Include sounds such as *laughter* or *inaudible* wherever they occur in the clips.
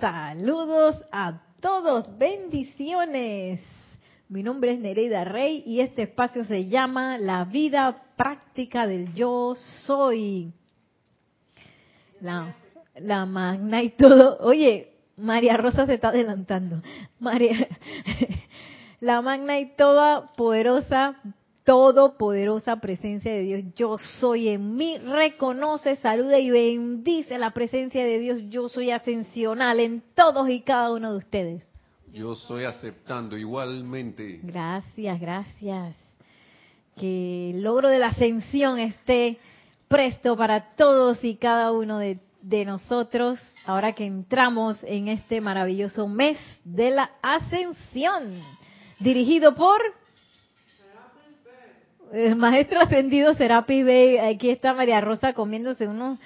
Saludos a todos, bendiciones. Mi nombre es Nereida Rey y este espacio se llama La vida práctica del yo soy. La, la magna y todo. Oye, María Rosa se está adelantando. María, *laughs* la magna y toda poderosa todopoderosa presencia de Dios, yo soy en mí, reconoce, saluda y bendice la presencia de Dios, yo soy ascensional en todos y cada uno de ustedes. Yo estoy aceptando igualmente. Gracias, gracias. Que el logro de la ascensión esté presto para todos y cada uno de, de nosotros, ahora que entramos en este maravilloso mes de la ascensión, dirigido por el maestro ascendido Serapis Bay, aquí está María Rosa comiéndose unos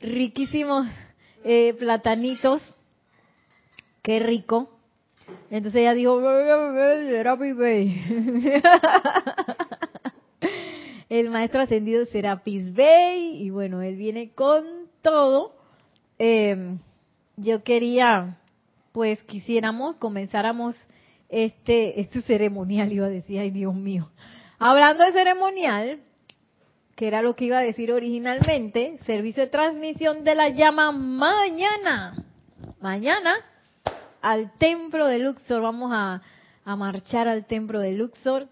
riquísimos eh, platanitos. Qué rico. Entonces ella dijo, Serapis *laughs* Bay. el maestro ascendido Serapis Bay. Y bueno, él viene con todo. Eh, yo quería, pues quisiéramos, comenzáramos este, este ceremonial, iba a decir, ay Dios mío Hablando de ceremonial, que era lo que iba a decir originalmente, servicio de transmisión de la llama mañana. Mañana al templo de Luxor, vamos a, marchar al templo de Luxor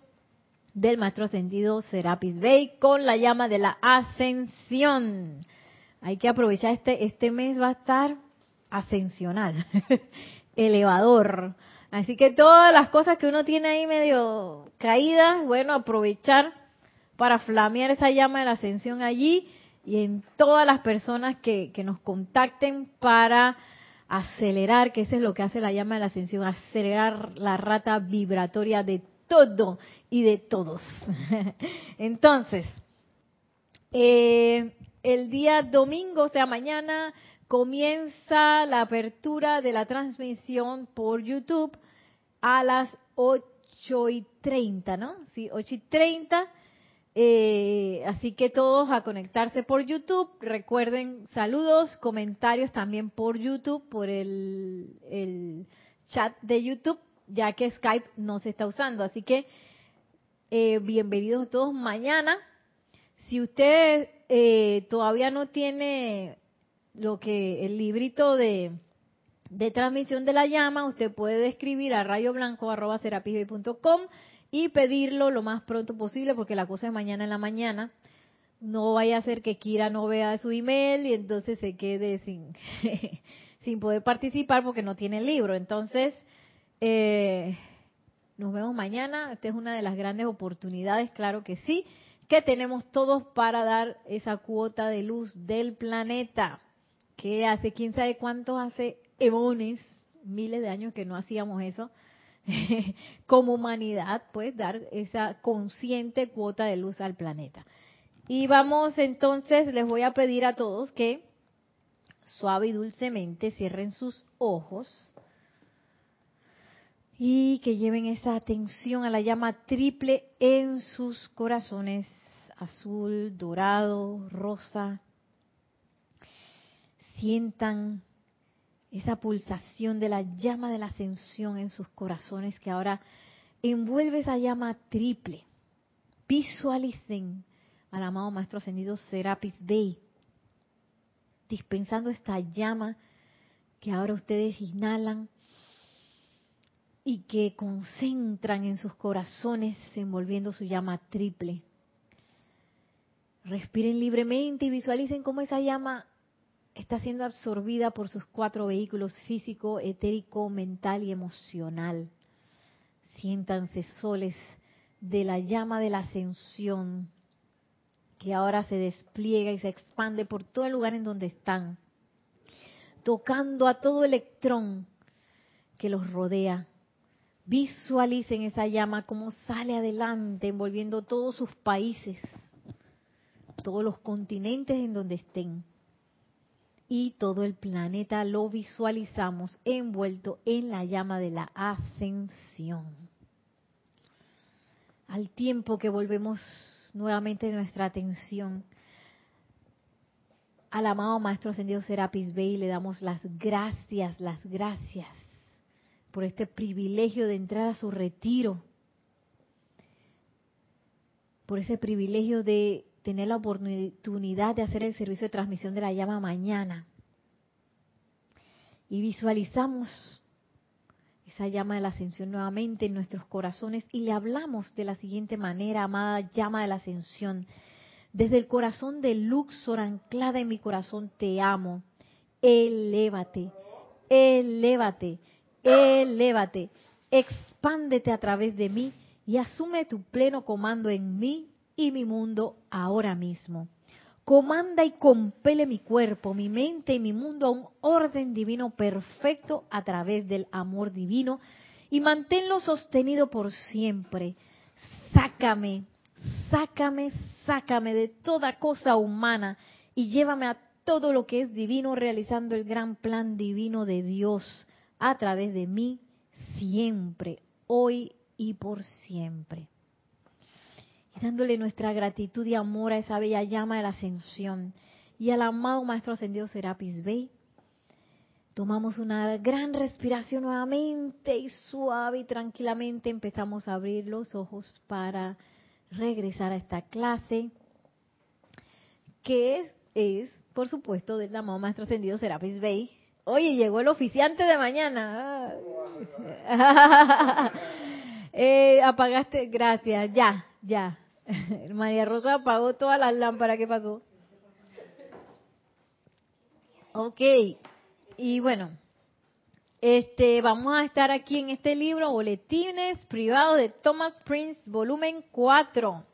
del maestro ascendido Serapis Bey con la llama de la ascensión. Hay que aprovechar este, este mes va a estar ascensional, *laughs* elevador. Así que todas las cosas que uno tiene ahí medio caídas, bueno, aprovechar para flamear esa llama de la ascensión allí y en todas las personas que, que nos contacten para acelerar, que eso es lo que hace la llama de la ascensión, acelerar la rata vibratoria de todo y de todos. *laughs* Entonces, eh, el día domingo, o sea, mañana, comienza la apertura de la transmisión por YouTube a las 8 y 30, ¿no? Sí, 8 y 30. Eh, así que todos a conectarse por YouTube. Recuerden saludos, comentarios también por YouTube, por el, el chat de YouTube, ya que Skype no se está usando. Así que eh, bienvenidos todos mañana. Si usted eh, todavía no tiene lo que el librito de, de transmisión de la llama, usted puede escribir a rayoblanco.com y pedirlo lo más pronto posible porque la cosa es mañana en la mañana. No vaya a ser que Kira no vea su email y entonces se quede sin, *laughs* sin poder participar porque no tiene el libro. Entonces, eh, nos vemos mañana. Esta es una de las grandes oportunidades, claro que sí, que tenemos todos para dar esa cuota de luz del planeta que hace quién sabe cuántos hace eones, miles de años que no hacíamos eso, *laughs* como humanidad, pues dar esa consciente cuota de luz al planeta. Y vamos entonces, les voy a pedir a todos que suave y dulcemente cierren sus ojos y que lleven esa atención a la llama triple en sus corazones, azul, dorado, rosa, sientan esa pulsación de la llama de la ascensión en sus corazones que ahora envuelve esa llama triple. Visualicen al amado Maestro Ascendido Serapis Bey, dispensando esta llama que ahora ustedes inhalan y que concentran en sus corazones envolviendo su llama triple. Respiren libremente y visualicen cómo esa llama está siendo absorbida por sus cuatro vehículos físico, etérico, mental y emocional. Siéntanse soles de la llama de la ascensión que ahora se despliega y se expande por todo el lugar en donde están, tocando a todo electrón que los rodea. Visualicen esa llama como sale adelante, envolviendo todos sus países, todos los continentes en donde estén y todo el planeta lo visualizamos envuelto en la llama de la ascensión. Al tiempo que volvemos nuevamente nuestra atención al amado Maestro Ascendido Serapis Bey le damos las gracias, las gracias por este privilegio de entrar a su retiro, por ese privilegio de tener la oportunidad de hacer el servicio de transmisión de la llama mañana. Y visualizamos esa llama de la ascensión nuevamente en nuestros corazones y le hablamos de la siguiente manera, amada llama de la ascensión. Desde el corazón de Luxor anclada en mi corazón te amo. Elévate, elévate, elévate. Expándete a través de mí y asume tu pleno comando en mí y mi mundo ahora mismo. Comanda y compele mi cuerpo, mi mente y mi mundo a un orden divino perfecto a través del amor divino y manténlo sostenido por siempre. Sácame, sácame, sácame de toda cosa humana y llévame a todo lo que es divino realizando el gran plan divino de Dios a través de mí siempre, hoy y por siempre dándole nuestra gratitud y amor a esa bella llama de la ascensión y al amado Maestro Ascendido Serapis Bey. Tomamos una gran respiración nuevamente y suave y tranquilamente empezamos a abrir los ojos para regresar a esta clase que es, por supuesto, del amado Maestro Ascendido Serapis Bey. Oye, llegó el oficiante de mañana. *laughs* eh, apagaste, gracias, ya, ya. *laughs* María Rosa apagó todas las lámparas. ¿Qué pasó? Ok. Y bueno, este, vamos a estar aquí en este libro, Boletines Privados de Thomas Prince, volumen 4.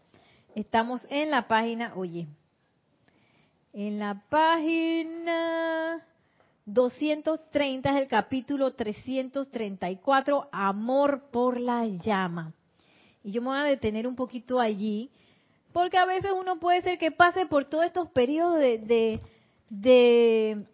Estamos en la página, oye, en la página 230 es el capítulo 334, Amor por la llama. Y yo me voy a detener un poquito allí, porque a veces uno puede ser que pase por todos estos periodos de, de,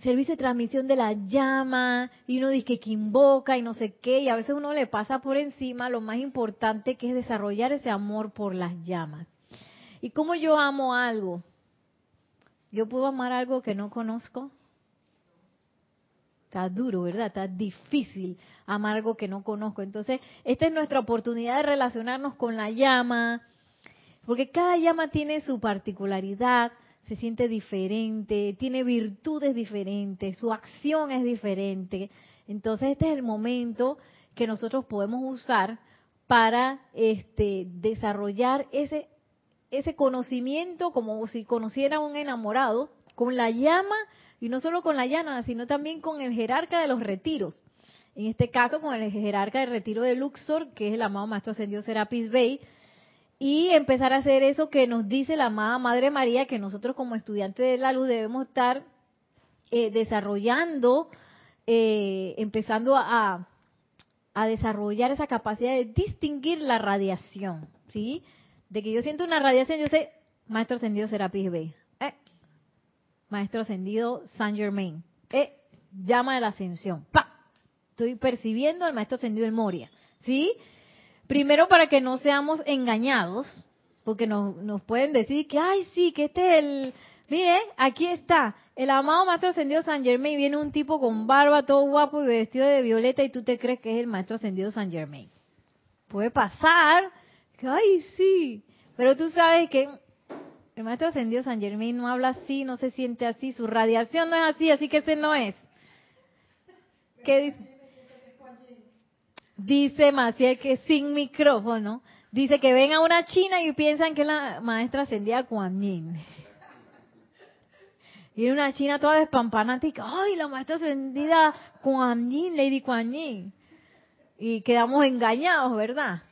servicio de transmisión de la llama, y uno dice que invoca y no sé qué, y a veces uno le pasa por encima lo más importante que es desarrollar ese amor por las llamas. ¿Y cómo yo amo algo? ¿Yo puedo amar algo que no conozco? Está duro, ¿verdad? Está difícil amar algo que no conozco. Entonces, esta es nuestra oportunidad de relacionarnos con la llama, porque cada llama tiene su particularidad, se siente diferente, tiene virtudes diferentes, su acción es diferente. Entonces, este es el momento que nosotros podemos usar para este, desarrollar ese, ese conocimiento como si conociera a un enamorado con la llama y no solo con la llana, sino también con el jerarca de los retiros. En este caso, con el jerarca del retiro de Luxor, que es el amado Maestro Ascendido Serapis Bey, y empezar a hacer eso que nos dice la amada Madre María, que nosotros como estudiantes de la luz debemos estar eh, desarrollando, eh, empezando a, desarrollar esa capacidad de distinguir la radiación, ¿sí? De que yo siento una radiación, yo sé, Maestro Ascendido Serapis Bey. Maestro Ascendido Saint Germain. Eh, llama de la ascensión. ¡Pa! Estoy percibiendo al Maestro Ascendido en Moria. ¿Sí? Primero para que no seamos engañados, porque nos, nos pueden decir que, ay, sí, que este es el... Mire, aquí está. El amado Maestro Ascendido Saint Germain. Viene un tipo con barba, todo guapo y vestido de violeta y tú te crees que es el Maestro Ascendido Saint Germain. Puede pasar. Ay, sí. Pero tú sabes que el maestro ascendido San Germán no habla así, no se siente así, su radiación no es así, así que ese no es. ¿Qué dice? Dice Maciel que sin micrófono, dice que ven a una china y piensan que la maestra ascendida Kuan Yin. Y una china toda despampanante ay, la maestra ascendida Kuan Yin, Lady Kuan Yin. Y quedamos engañados, ¿verdad?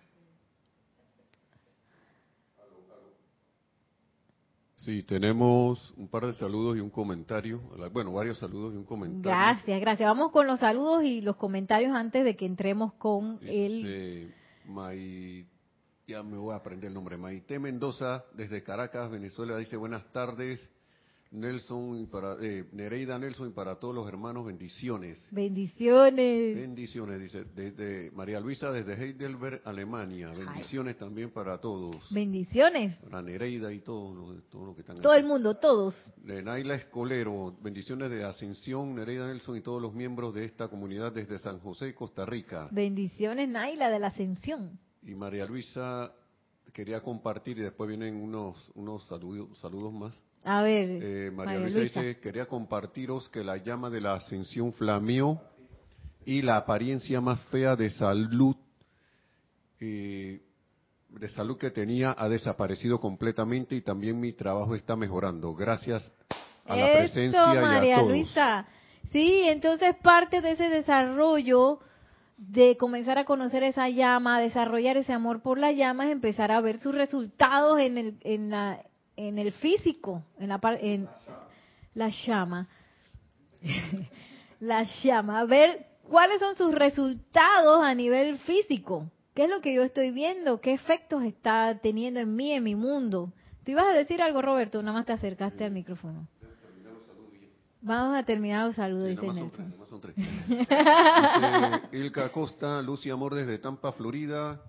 Sí, tenemos un par de saludos y un comentario. Bueno, varios saludos y un comentario. Gracias, gracias. Vamos con los saludos y los comentarios antes de que entremos con el... ya me voy a aprender el nombre. Maite Mendoza, desde Caracas, Venezuela, dice buenas tardes. Nelson y para eh, Nereida Nelson y para todos los hermanos bendiciones. Bendiciones. Bendiciones, dice desde María Luisa desde Heidelberg, Alemania. Bendiciones también para todos. Bendiciones. Para Nereida y todos los todo que están Todo el mundo, todos. De Naila Escolero, bendiciones de Ascensión, Nereida Nelson y todos los miembros de esta comunidad desde San José, Costa Rica. Bendiciones, Naila de la Ascensión. Y María Luisa quería compartir y después vienen unos unos saludos, saludos más. A ver, Eh, María, María Luisa, Luisa. dice, quería compartiros que la llama de la ascensión flameó y la apariencia más fea de salud, eh, de salud que tenía ha desaparecido completamente y también mi trabajo está mejorando. Gracias a la presencia y a María todos. Luisa. Sí, entonces parte de ese desarrollo de comenzar a conocer esa llama, desarrollar ese amor por la llama, es empezar a ver sus resultados en el, en la, en el físico, en la, en la llama. *laughs* la llama, a ver cuáles son sus resultados a nivel físico. ¿Qué es lo que yo estoy viendo? ¿Qué efectos está teniendo en mí, en mi mundo? Tú ibas a decir algo, Roberto, nada más te acercaste al micrófono. Vamos a terminar los saludos, Sí, dice más son Nelson. tres, nada más son tres. *laughs* Dice Ilka Costa, Lucy Amor desde Tampa, Florida.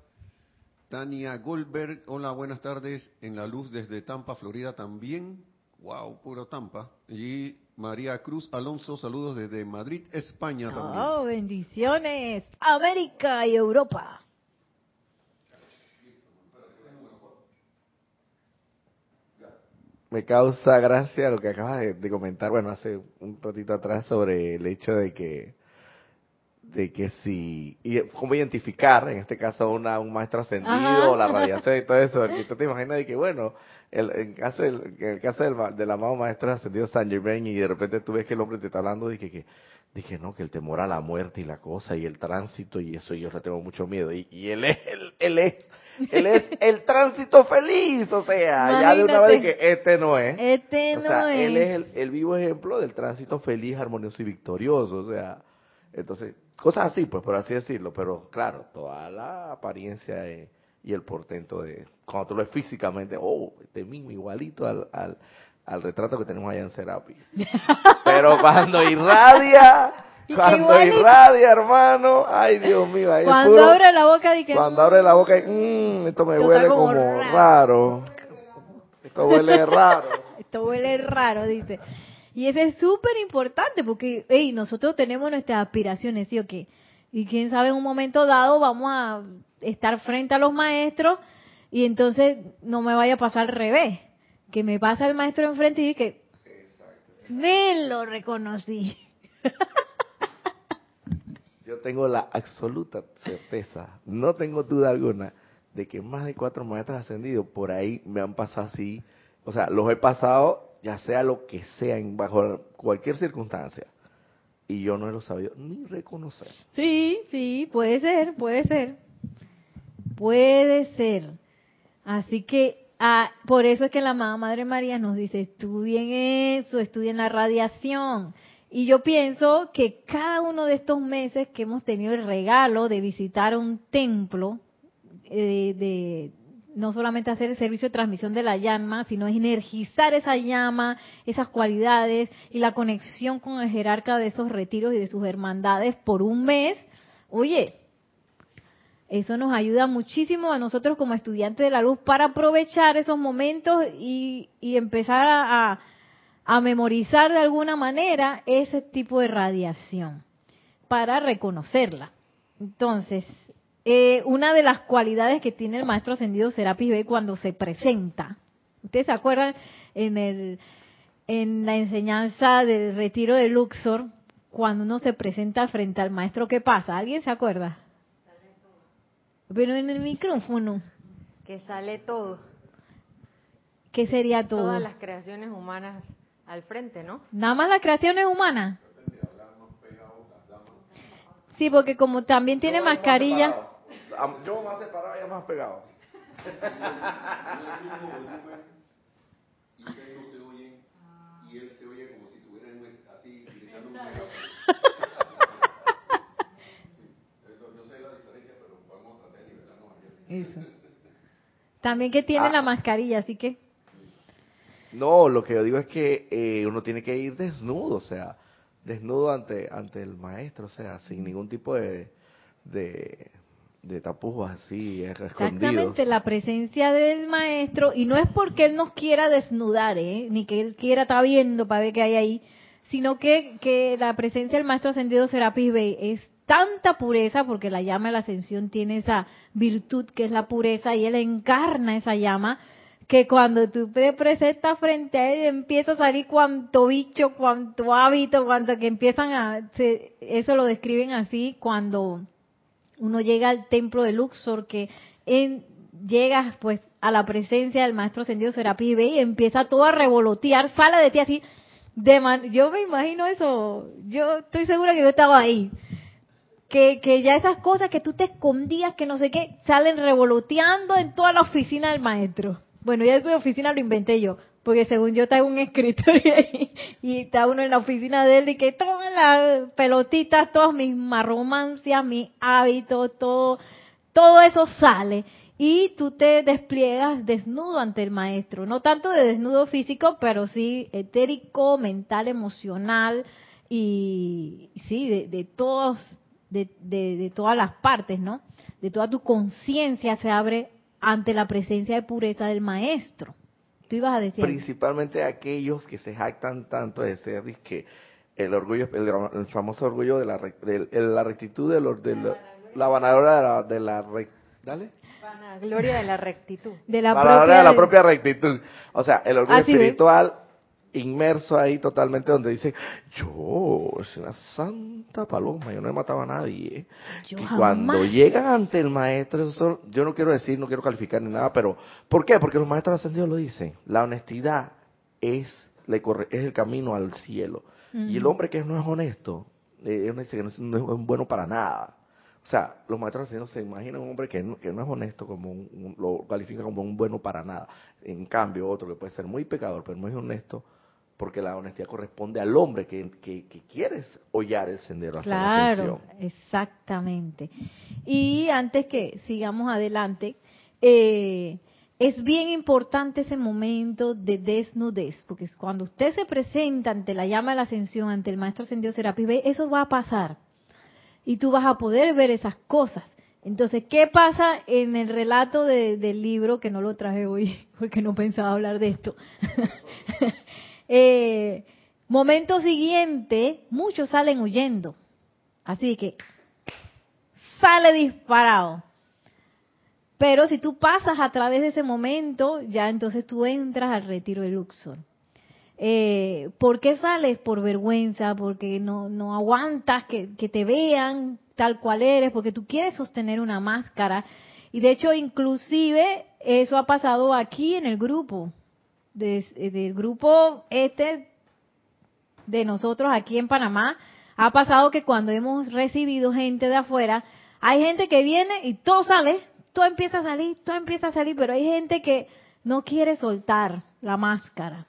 Tania Goldberg, hola, buenas tardes. En la luz desde Tampa, Florida también. Wow, puro Tampa. Y María Cruz Alonso, saludos desde Madrid, España también. Oh, bendiciones. América y Europa. Me causa gracia lo que acabas de, de comentar, bueno, hace un ratito atrás sobre el hecho de que, de que si, y cómo identificar, en este caso, una, un maestro ascendido, Ajá. la radiación y todo eso, porque tú te imaginas de que, bueno, el, en caso del, en el caso del, del amado maestro ascendido San Germain y de repente tú ves que el hombre te está hablando de que, que, que no, que el temor a la muerte y la cosa y el tránsito y eso, y yo le tengo mucho miedo, y, y él es, él, él es, él es el *laughs* tránsito feliz, o sea, ya de una vez que este no es. Este O no es. él es el, el vivo ejemplo del tránsito feliz, armonioso y victorioso. O sea, entonces, cosas así, pues, por así decirlo. Pero claro, toda la apariencia y el portento de. Cuando tú lo ves físicamente, oh, este mismo, igualito al, al, al retrato que tenemos allá en Serapi. *laughs* Pero cuando irradia, cuando irradia, hermano, ay, Dios mío, ahí Cuando puro- abre la boca, que. cuando abre la boca, y, "Mm, esto me huele como como raro". raro. Esto huele raro. *laughs* Esto huele raro, dice. Y eso es súper importante porque, hey, nosotros tenemos nuestras aspiraciones, ¿sí o qué? Y quién sabe, en un momento dado vamos a estar frente a los maestros y entonces no me vaya a pasar al revés. Que me pasa el maestro enfrente y que me lo reconocí. *laughs* Yo tengo la absoluta certeza, no tengo duda alguna, de que más de cuatro maestros ascendidos por ahí me han pasado así. O sea, los he pasado, ya sea lo que sea, bajo cualquier circunstancia. Y yo no lo sabido ni reconocer. Sí, sí, puede ser, puede ser. Puede ser. Así que ah, por eso es que la amada Madre María nos dice, estudien eso, estudien la radiación. Y yo pienso que cada uno de estos meses que hemos tenido el regalo de visitar un templo, eh, de no solamente hacer el servicio de transmisión de la llama, sino energizar esa llama, esas cualidades y la conexión con el jerarca de esos retiros y de sus hermandades por un mes, oye, eso nos ayuda muchísimo a nosotros como estudiantes de la luz para aprovechar esos momentos y, y empezar a, a- a memorizar de alguna manera ese tipo de radiación para reconocerla. Entonces, eh, una de las cualidades que tiene el maestro ascendido Serapis Bey cuando se presenta, ustedes se acuerdan en el en la enseñanza del retiro de Luxor, cuando uno se presenta frente al maestro, ¿qué pasa? ¿Alguien se acuerda? Pero en el micrófono, que sale todo, ¿qué sería todo? todas las creaciones humanas al frente, ¿no? Nada más la creación es humana. Sí, porque como también tiene mascarilla. Yo más separado y ella más pegado. Y no se oyen y él se oye como si estuvieran así gritando un *laughs* Yo sé la diferencia, pero vamos a tratar de nivelarnos aquí. Eso. También que tiene Ah. la mascarilla, así que. No, lo que yo digo es que eh, uno tiene que ir desnudo, o sea, desnudo ante ante el maestro, o sea, sin ningún tipo de de, de tapujos así, eh, escondidos. Exactamente, la presencia del maestro, y no es porque él nos quiera desnudar, ¿eh? ni que él quiera estar viendo para ver qué hay ahí, sino que, que la presencia del maestro ascendido Serapis Bey es tanta pureza, porque la llama de la ascensión tiene esa virtud que es la pureza, y él encarna esa llama, que cuando tú te presentas frente a él empieza a salir cuanto bicho, cuanto hábito, cuanto que empiezan a, se- eso lo describen así cuando uno llega al templo de Luxor, que en, llegas pues a la presencia del maestro ascendido Serapis y empieza todo a revolotear, sale de ti así, de man- yo me imagino eso, yo estoy segura que yo estaba ahí, que, que ya esas cosas que tú te escondías, que no sé qué, salen revoloteando en toda la oficina del maestro. Bueno, ya esa oficina lo inventé yo, porque según yo en un escritorio *laughs* ahí, y está uno en la oficina de él y que todas las pelotitas, todas mis marromancias, mis hábitos, todo, todo eso sale. Y tú te despliegas desnudo ante el maestro, no tanto de desnudo físico, pero sí etérico, mental, emocional y sí, de, de todos, de, de, de todas las partes, ¿no? De toda tu conciencia se abre ante la presencia de pureza del maestro. Tú ibas a decir. Principalmente aquellos que se jactan tanto de ser que el orgullo, el, famoso orgullo de la, de, de la rectitud, de, los de la, la vanadora de la, de la re- ¿dale? Gloria de la rectitud. de la Vanadora propia, de la propia rectitud. O sea, el orgullo Así es. espiritual inmerso ahí totalmente donde dice, yo soy una santa paloma, yo no he matado a nadie. Yo y jamás. cuando llegan ante el maestro, eso yo no quiero decir, no quiero calificar ni nada, pero ¿por qué? Porque los maestros ascendidos lo dicen. La honestidad es, le corre- es el camino al cielo. Y el hombre que no es honesto, eh, uno dice que no es, no es bueno para nada. O sea, los maestros ascendidos se imaginan un hombre que no, que no es honesto, como un- un- lo califican como un bueno para nada. En cambio, otro que puede ser muy pecador, pero no es honesto, porque la honestidad corresponde al hombre que, que, que quiere hollar el sendero hacia la Claro, ascensión. exactamente. Y antes que sigamos adelante, eh, es bien importante ese momento de desnudez, porque cuando usted se presenta ante la llama de la ascensión, ante el maestro ascendido Serapis Bey, eso va a pasar. Y tú vas a poder ver esas cosas. Entonces, ¿qué pasa en el relato de- del libro, que no lo traje hoy, *laughs* porque no pensaba hablar de esto? *laughs* Eh, momento siguiente, muchos salen huyendo. Así que sale disparado. Pero si tú pasas a través de ese momento, ya entonces tú entras al retiro de Luxor. Eh, ¿Por qué sales? Por vergüenza, porque no, no aguantas que, que te vean tal cual eres, porque tú quieres sostener una máscara. Y de hecho, inclusive, eso ha pasado aquí en el grupo, de- del grupo este de nosotros aquí en Panamá, ha pasado que cuando hemos recibido gente de afuera, hay gente que viene y todo sale, todo empieza a salir, todo empieza a salir, pero hay gente que no quiere soltar la máscara.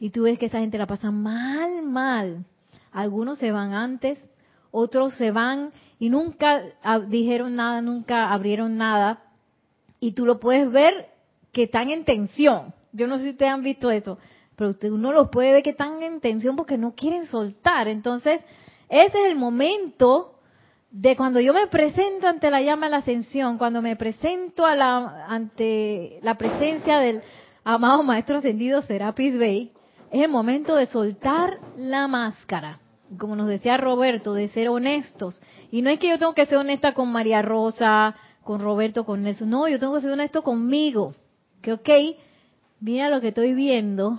Y tú ves que esa gente la pasa mal, mal. Algunos se van antes, otros se van y nunca ah, dijeron nada, nunca abrieron nada. Y tú lo puedes ver que están en tensión. Yo no sé si ustedes han visto eso, pero usted, uno los puede ver que están en tensión porque no quieren soltar. Entonces, ese es el momento de cuando yo me presento ante la llama de la ascensión, cuando me presento a la, ante la presencia del amado Maestro Ascendido Serapis Bey, es el momento de soltar la máscara. Como nos decía Roberto, de ser honestos. Y no es que yo tengo que ser honesta con María Rosa, con Roberto, con Nelson. No, yo tengo que ser honesto conmigo. Que ok, mira lo que estoy viendo,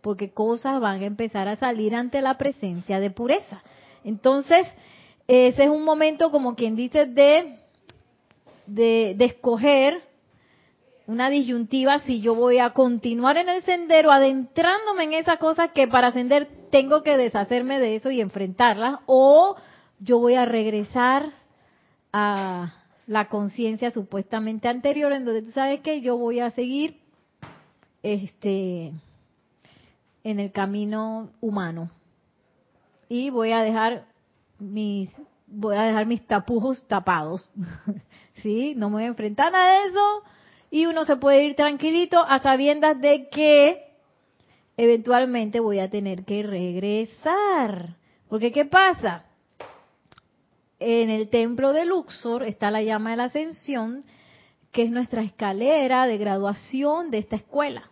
porque cosas van a empezar a salir ante la presencia de pureza. Entonces, ese es un momento, como quien dice, de, de, de escoger una disyuntiva si yo voy a continuar en el sendero adentrándome en esas cosas que para ascender tengo que deshacerme de eso y enfrentarlas o yo voy a regresar a la conciencia supuestamente anterior en donde tú sabes que yo voy a seguir este en el camino humano y voy a dejar mis voy a dejar mis tapujos tapados *laughs* sí no me voy a enfrentar a eso y uno se puede ir tranquilito a sabiendas de que eventualmente voy a tener que regresar. Porque ¿qué pasa? En el templo de Luxor está la llama de la ascensión, que es nuestra escalera de graduación de esta escuela.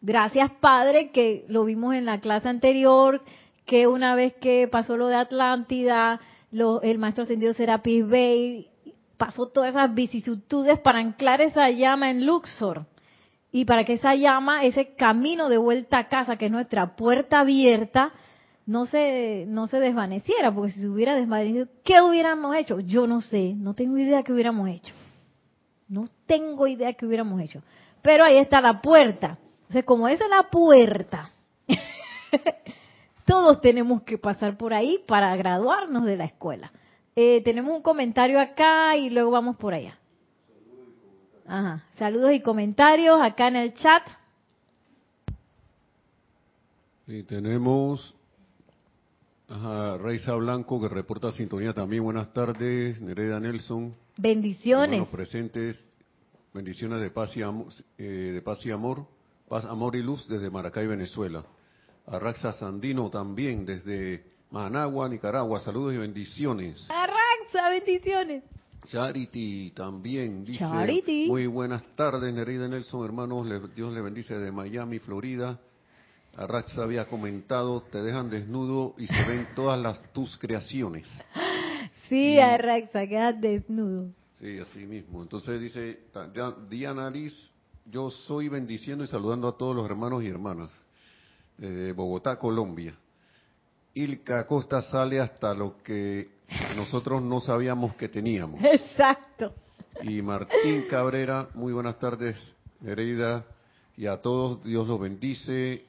Gracias, Padre, que lo vimos en la clase anterior, que una vez que pasó lo de Atlántida, el maestro ascendido Serapis Bey pasó todas esas vicisitudes para anclar esa llama en Luxor y para que esa llama, ese camino de vuelta a casa, que es nuestra puerta abierta, no se, no se desvaneciera, porque si se hubiera desvanecido, ¿qué hubiéramos hecho? Yo no sé, no tengo idea qué hubiéramos hecho. No tengo idea qué hubiéramos hecho. Pero ahí está la puerta. Entonces, como esa es la puerta, *laughs* todos tenemos que pasar por ahí para graduarnos de la escuela. Eh, tenemos un comentario acá y luego vamos por allá. Ajá. Saludos y comentarios acá en el chat. Y tenemos a Reisa Blanco que reporta sintonía también. Buenas tardes, Nereda Nelson. Bendiciones. Los presentes. Bendiciones de paz y amor, eh, de paz y amor, paz, amor y luz desde Maracay, Venezuela. A Raxa Sandino también desde Managua, Nicaragua. Saludos y bendiciones. Arraxa, bendiciones. Charity también dice. Charity. Muy buenas tardes, Nerida Nelson, hermanos. Dios le bendice de Miami, Florida. Arraxa había comentado, te dejan desnudo y se ven *laughs* todas las tus creaciones. Sí, Arraxa, quedas desnudo. Sí, así mismo. Entonces dice Diana Liz, yo soy bendiciendo y saludando a todos los hermanos y hermanas de Bogotá, Colombia. Ilka Costa sale hasta lo que nosotros no sabíamos que teníamos. *laughs* Exacto. Y Martín Cabrera, muy buenas tardes, Nereida, y a todos Dios los bendice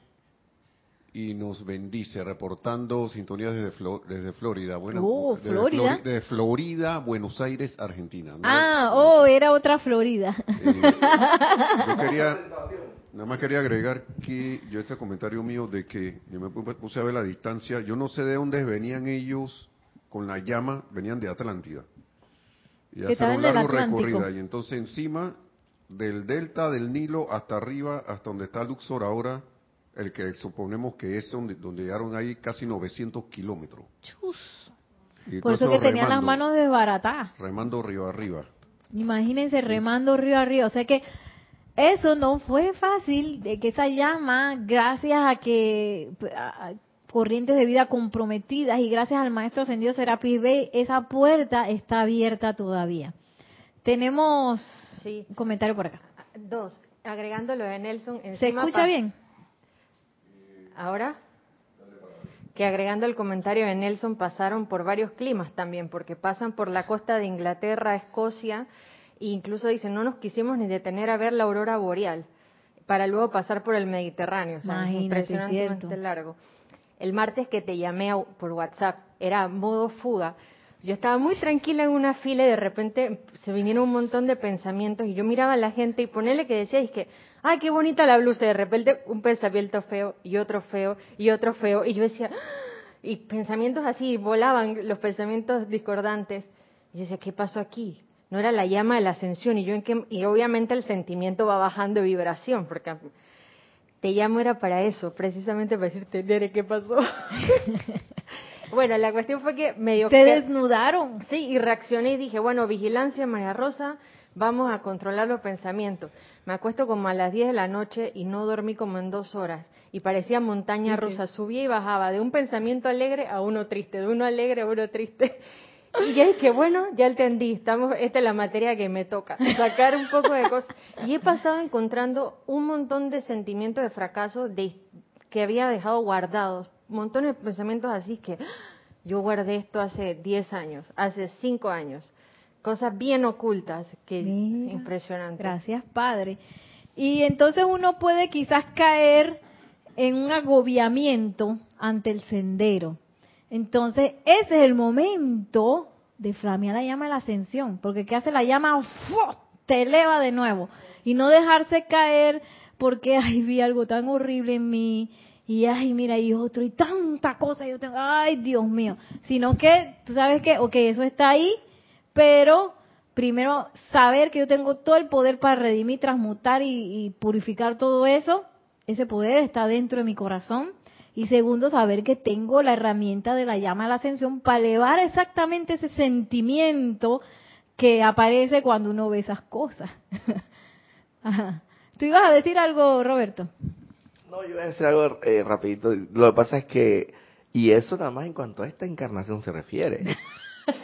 y nos bendice, reportando sintonías desde, desde Florida. Oh, desde Florida. de Florida, Buenos Aires, Argentina. Ah, oh, era otra Florida. yo quería, nada más quería agregar que yo este comentario mío de que yo me puse a ver la distancia, yo no sé de dónde venían ellos con la llama, venían de Atlántida. Y hacer un largo recorrido. Y entonces encima del delta del Nilo hasta arriba, hasta donde está Luxor ahora, el que suponemos que es donde, donde llegaron ahí casi 900 kilómetros. Chus. Por eso que tenían las manos desbaratadas. Remando río arriba. Imagínense remando río arriba. O sea que eso no fue fácil de que esa llama, gracias a que corrientes de vida comprometidas y gracias al maestro ascendido Serapis Bey, esa puerta está abierta todavía. Tenemos un comentario por acá. Dos, agregándolo de Nelson. ¿Se escucha bien? Ahora, que agregando el comentario de Nelson, pasaron por varios climas también, porque pasan por la costa de Inglaterra, Escocia, e incluso dicen, no nos quisimos ni detener a ver la aurora boreal, para luego pasar por el Mediterráneo, o sea, impresionantemente largo. El martes que te llamé por WhatsApp, era modo fuga, yo estaba muy tranquila en una fila y de repente se vinieron un montón de pensamientos y yo miraba a la gente y ponele que decía, es que, ay, qué bonita la blusa, y de repente un pensamiento feo y otro feo y otro feo y yo decía, ¡Ah!", y pensamientos así, volaban los pensamientos discordantes. Y yo decía, ¿qué pasó aquí? No era la llama de la ascensión y yo en qué, y obviamente el sentimiento va bajando de vibración porque te llamo era para eso, precisamente para decirte, Nere, ¿qué pasó? *laughs* Bueno, la cuestión fue que medio... Te desnudaron. Sí, y reaccioné y dije, bueno, vigilancia, María Rosa, vamos a controlar los pensamientos. Me acuesto como a las 10 de la noche y no dormí como en dos horas. Y parecía montaña rusa, subía y bajaba de un pensamiento alegre a uno triste, de uno alegre a uno triste. *laughs* Y es que bueno, ya entendí, estamos, esta es la materia que me toca, sacar un poco de cosas. Y he pasado encontrando un montón de sentimientos de fracaso de, que había dejado guardados montones de pensamientos así que yo guardé esto hace 10 años, hace 5 años. Cosas bien ocultas, que impresionante. Gracias, Padre. Y entonces uno puede quizás caer en un agobiamiento ante el sendero. Entonces, ese es el momento de flamear la llama de la ascensión, porque ¿qué hace la llama? Te eleva de nuevo. Y no dejarse caer porque, ay, vi algo tan horrible en mí, y ay, mira, y otro, y tanta cosa yo tengo, ay, Dios mío, sino que, tú sabes que, ok, eso está ahí, pero primero saber que yo tengo todo el poder para redimir, transmutar y, purificar todo eso, ese poder está dentro de mi corazón. Y segundo, saber que tengo la herramienta de la llama de la ascensión para elevar exactamente ese sentimiento que aparece cuando uno ve esas cosas. *laughs* ¿Tú ibas a decir algo, Roberto? No, yo iba a decir algo eh, rapidito. Lo que pasa es que, y eso nada más en cuanto a esta encarnación se refiere.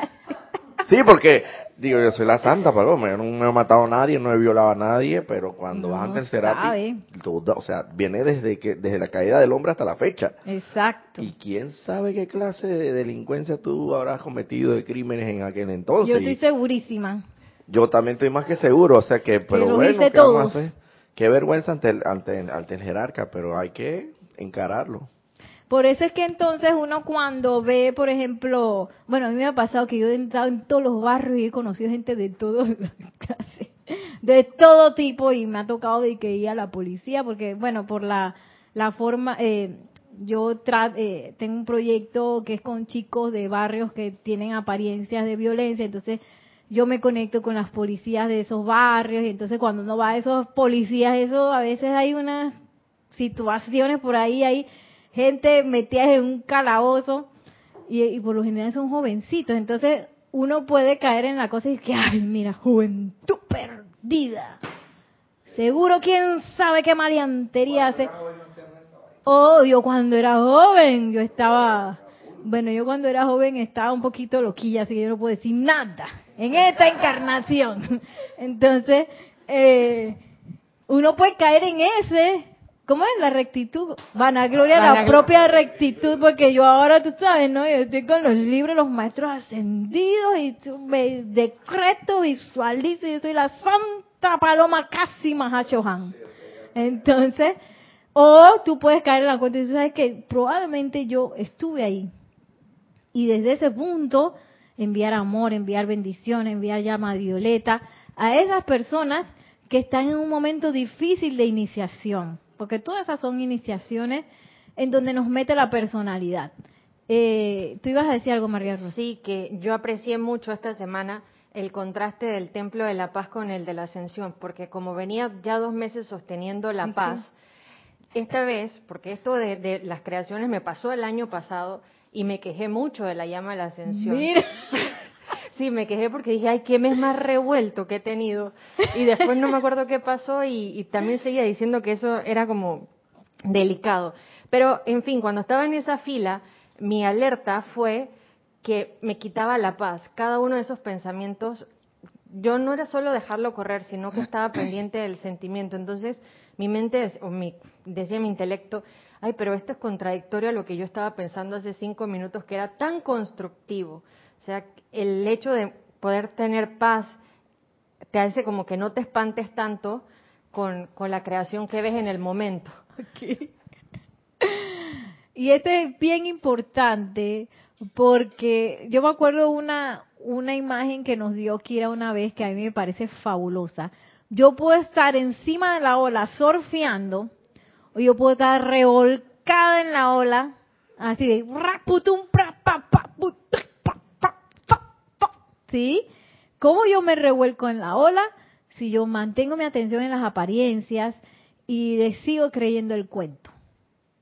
*laughs* sí, porque, digo, yo soy la santa paloma, yo no me he matado a nadie, no he violado a nadie, pero cuando vas ante el Serapi, o sea, viene desde que desde la caída del hombre hasta la fecha. Exacto. Y quién sabe qué clase de delincuencia tú habrás cometido de crímenes en aquel entonces. Yo estoy segurísima. Yo también estoy más que seguro, o sea que, pero bueno, ¿qué vamos a hacer? Qué vergüenza ante el, ante, el jerarca, pero hay que encararlo. Por eso es que entonces uno cuando ve, por ejemplo, bueno, a mí me ha pasado que yo he entrado en todos los barrios y he conocido gente de todo *laughs* de todo tipo y me ha tocado de que ir a la policía porque, bueno, por la, la forma, eh, yo eh, tengo un proyecto que es con chicos de barrios que tienen apariencias de violencia, entonces yo me conecto con las policías de esos barrios y entonces cuando uno va a esos policías, eso a veces hay unas situaciones por ahí, hay gente metida en un calabozo y, por lo general son jovencitos, entonces uno puede caer en la cosa y que, ay, mira, juventud perdida. Seguro quién sabe qué maleantería hace. Oh, yo cuando era joven, yo estaba, bueno, yo cuando era joven estaba un poquito loquilla, así que yo no puedo decir nada en esta encarnación. *laughs* Entonces, eh, uno puede caer en ese, ¿cómo es? La rectitud, vanagloria, la propia rectitud, porque yo ahora, tú sabes, ¿no? Yo estoy con los libros, los maestros ascendidos, y me decreto, visualizo, yo soy la santa paloma casi Mahashohan. Entonces, o tú puedes caer en la cuenta y tú sabes que probablemente yo estuve ahí. Y desde ese punto, enviar amor, enviar bendición, enviar llama violeta a esas personas que están en un momento difícil de iniciación, porque todas esas son iniciaciones en donde nos mete la personalidad. Eh, Tú ibas a decir algo, María Rosa. Sí, que yo aprecié mucho esta semana el contraste del Templo de la Paz con el de la Ascensión, porque como venía ya dos meses sosteniendo la paz, esta vez, porque esto de, de, las creaciones me pasó el año pasado, y me quejé mucho de la llama de la ascensión. *laughs* Sí, me quejé porque dije, ay, qué mes más revuelto que he tenido. Y después no me acuerdo qué pasó y, también seguía diciendo que eso era como delicado. Pero, en fin, cuando estaba en esa fila, mi alerta fue que me quitaba la paz. Cada uno de esos pensamientos, yo no era solo dejarlo correr, sino que estaba pendiente del sentimiento. Entonces, mi mente, o mi, decía mi intelecto, ay, pero esto es contradictorio a lo que yo estaba pensando hace cinco minutos, que era tan constructivo. O sea, el hecho de poder tener paz te hace como que no te espantes tanto con, con la creación que ves en el momento. Y este es bien importante porque yo me acuerdo una, una imagen que nos dio Kira una vez que a mí me parece fabulosa. Yo puedo estar encima de la ola surfeando o yo puedo estar revolcada en la ola, así de ¿Sí? ¿Cómo yo me revuelco en la ola? Si yo mantengo mi atención en las apariencias y sigo creyendo el cuento.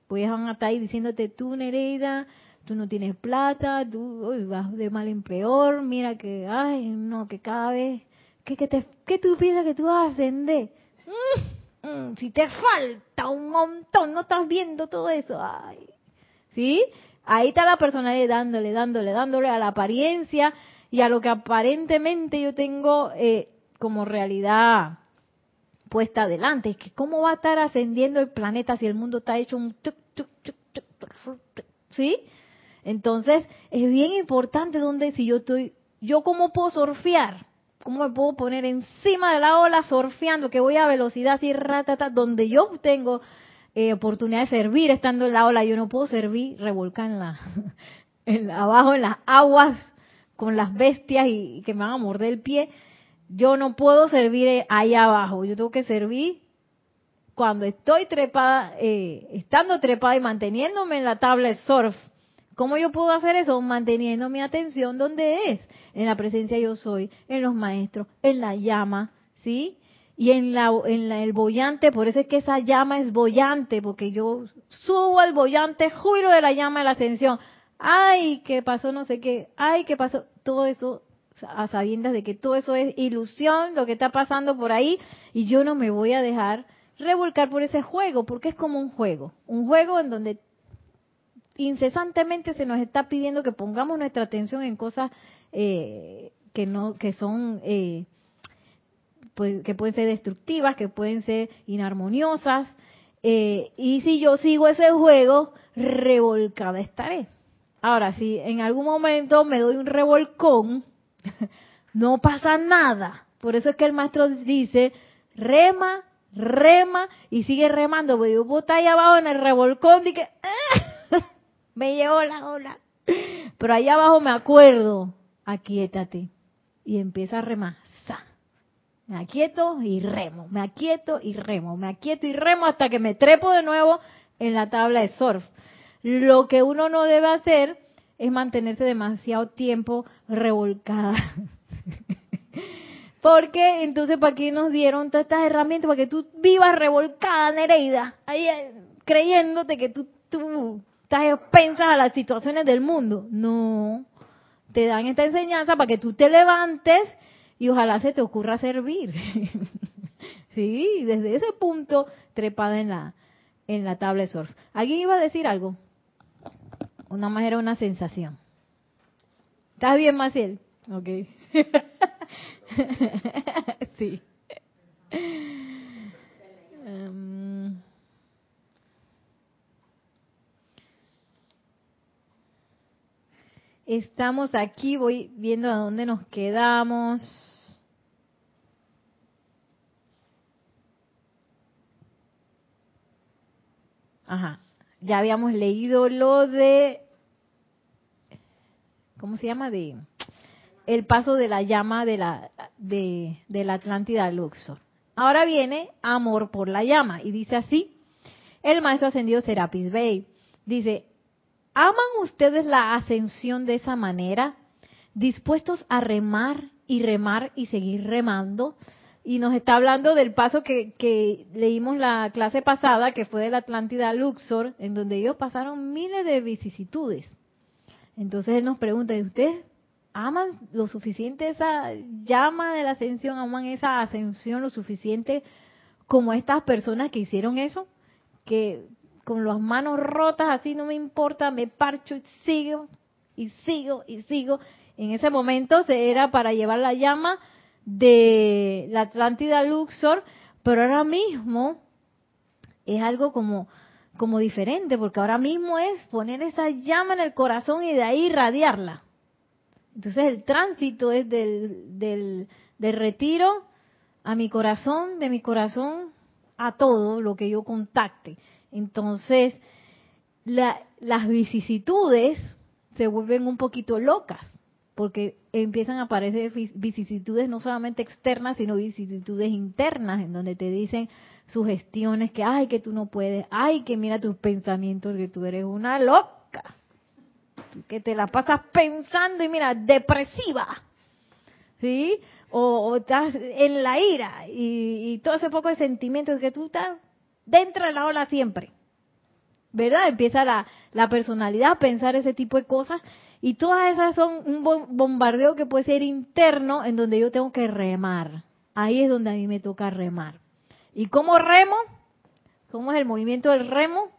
Pues van a estar ahí diciéndote, tú Nereida, tú no tienes plata, tú vas de mal en peor, mira que, ay, no, que cada vez, que, que, te, que tú piensas que tú vas a ascender. Mm. Mm, si te falta un montón, no estás viendo todo eso. Ay. ¿Sí? Ahí está la personalidad dándole, dándole, dándole a la apariencia y a lo que aparentemente yo tengo eh, como realidad puesta adelante. Es que cómo va a estar ascendiendo el planeta si el mundo está hecho un... ¿Sí? Entonces, es bien importante donde si yo estoy, yo cómo puedo surfear ¿Cómo me puedo poner encima de la ola surfeando que voy a velocidad así ratata donde yo tengo eh, oportunidad de servir estando en la ola? Yo no puedo servir revolcar *laughs* en abajo en las aguas con las bestias y, que me van a morder el pie. Yo no puedo servir ahí abajo. Yo tengo que servir cuando estoy trepada, eh, estando trepada y manteniéndome en la tabla de surf ¿Cómo yo puedo hacer eso? Manteniendo mi atención donde es, en la presencia yo soy, en los maestros, en la llama, ¿sí? y en, la, en el bollante, por eso es que esa llama es bollante, porque yo subo al bollante, juro de la llama de la ascensión. Ay, que pasó no sé qué, ay, que pasó, todo eso a sabiendas de que todo eso es ilusión, lo que está pasando por ahí, y yo no me voy a dejar revolcar por ese juego, porque es como un juego, un juego en donde incesantemente se nos está pidiendo que pongamos nuestra atención en cosas eh, que no, que son eh, pues, que pueden ser destructivas, que pueden ser inarmoniosas. Eh, y si yo sigo ese juego, revolcada estaré. Ahora, si en algún momento me doy un revolcón, *laughs* no pasa nada. Por eso es que el maestro dice, rema, rema, y sigue remando. Porque yo puedo ahí abajo en el revolcón y que, me llevó la ola. Pero ahí abajo me acuerdo, aquíétate. Y empieza a remar. Me aquieto y remo, me aquieto y remo, me aquieto y remo hasta que me trepo de nuevo en la tabla de surf. Lo que uno no debe hacer es mantenerse demasiado tiempo revolcada. *laughs* Porque entonces, ¿para qué nos dieron todas estas herramientas? Para que tú vivas revolcada, Nereida, ahí eh, creyéndote que tú, tú estás expensas a las situaciones del mundo. No, te dan esta enseñanza para que tú te levantes y ojalá se te ocurra servir. *laughs* sí, desde ese punto trepada en la en la tabla de surf. ¿Alguien iba a decir algo? Una más era una sensación. ¿Estás bien, Maciel? Ok. *laughs* sí. Estamos aquí, voy viendo a dónde nos quedamos. Ajá. Ya habíamos leído lo de, ¿cómo se llama? De el paso de la llama de la de, la Atlántida Luxor. Ahora viene amor por la llama y dice así, el maestro ascendido Serapis Bey dice, ¿aman ustedes la ascensión de esa manera? ¿Dispuestos a remar y remar y seguir remando? y nos está hablando del paso que, leímos la clase pasada, que fue de la Atlántida Luxor, en donde ellos pasaron miles de vicisitudes. Entonces él nos pregunta, ¿ustedes aman lo suficiente esa llama de la ascensión, aman esa ascensión lo suficiente como estas personas que hicieron eso? Que con las manos rotas, así no me importa, me parcho y sigo, y sigo, y sigo. En ese momento se era para llevar la llama de la Atlántida Luxor, pero ahora mismo es algo como, como diferente, porque ahora mismo es poner esa llama en el corazón y de ahí irradiarla. Entonces el tránsito es del, del, del retiro a mi corazón, de mi corazón a todo lo que yo contacte. Entonces, las vicisitudes se vuelven un poquito locas porque empiezan a aparecer vicisitudes no solamente externas, sino vicisitudes internas, en donde te dicen sugestiones que, ay, que tú no puedes, ay, que mira tus pensamientos, que tú eres una loca, que te la pasas pensando y mira, depresiva, ¿sí? O, estás en la ira y, todo ese poco de sentimientos que tú estás dentro de la ola siempre. ¿Verdad? Empieza la, la personalidad a pensar ese tipo de cosas y todas esas son un bombardeo que puede ser interno en donde yo tengo que remar. Ahí es donde a mí me toca remar. ¿Y cómo remo? ¿Cómo es el movimiento del remo?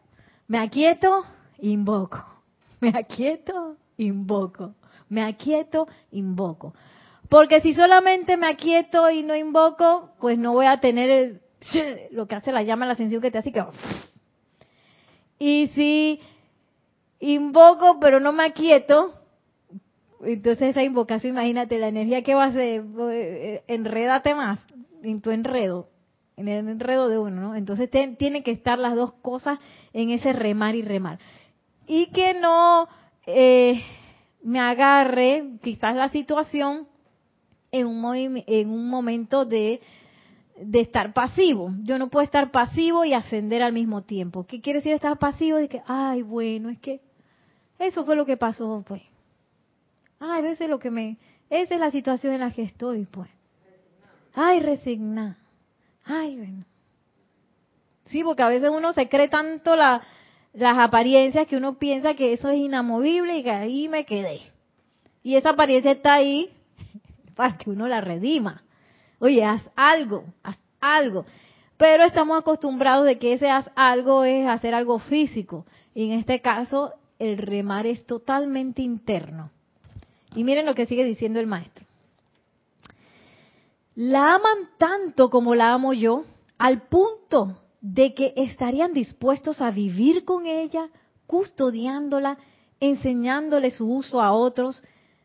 Me aquieto, invoco. *laughs* Me aquieto, invoco. Me aquieto, invoco. Porque si solamente me aquieto y no invoco, pues no voy a tener lo que hace la llama la ascensión que te hace que... Y si invoco pero no me aquieto, entonces esa invocación, imagínate la energía que va a hacer, eh, enrédate más en tu enredo, en el enredo de uno, ¿no? Entonces tienen que estar las dos cosas en ese remar y remar. Y que no eh, me agarre quizás la situación en un, en un momento de, de estar pasivo. Yo no puedo estar pasivo y ascender al mismo tiempo. ¿Qué quiere decir estar pasivo? De que, ay, bueno, es que eso fue lo que pasó, pues. Ay, veces lo que me... Esa es la situación en la que estoy, pues. Ay, resignar. Ay, bueno. Sí, porque a veces uno se cree tanto la, las apariencias que uno piensa que eso es inamovible y que ahí me quedé. Y esa apariencia está ahí *laughs* para que uno la redima. Oye, haz algo, haz algo. Pero estamos acostumbrados de que ese haz algo es hacer algo físico. Y en este caso, el remar es totalmente interno. Y miren lo que sigue diciendo el maestro. La aman tanto como la amo yo, al punto de que estarían dispuestos a vivir con ella, custodiándola, enseñándole su uso a otros,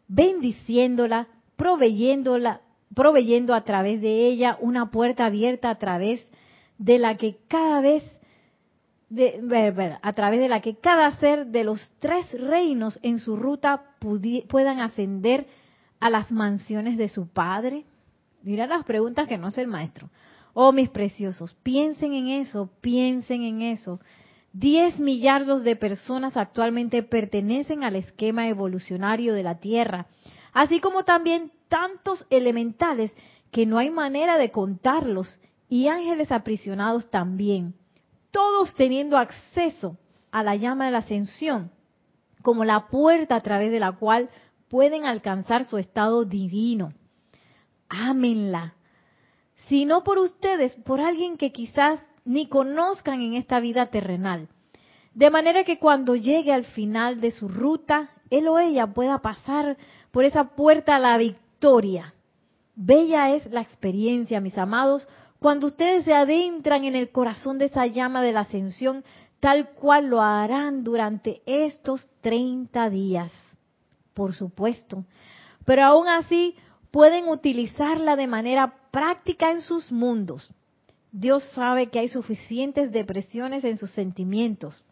bendiciéndola, proveyéndola, proveyendo a través de ella una puerta abierta a través de la que cada vez de, a través de la que cada ser de los tres reinos en su ruta puedan ascender a las mansiones de su Padre? Mira las preguntas que no hace el maestro. Oh, mis preciosos, piensen en eso, piensen en eso. Diez millardos de personas actualmente pertenecen al esquema evolucionario de la Tierra, así como también tantos elementales que no hay manera de contarlos, y ángeles aprisionados también, todos teniendo acceso a la llama de la ascensión, como la puerta a través de la cual pueden alcanzar su estado divino. Ámenla. Si no por ustedes, por alguien que quizás ni conozcan en esta vida terrenal. De manera que cuando llegue al final de su ruta, él o ella pueda pasar por esa puerta a la victoria. Bella es la experiencia, mis amados, cuando ustedes se adentran en el corazón de esa llama de la ascensión, tal cual lo harán durante estos 30 días. Por supuesto. Pero aún así pueden utilizarla de manera práctica en sus mundos. Dios sabe que hay suficientes depresiones en sus sentimientos,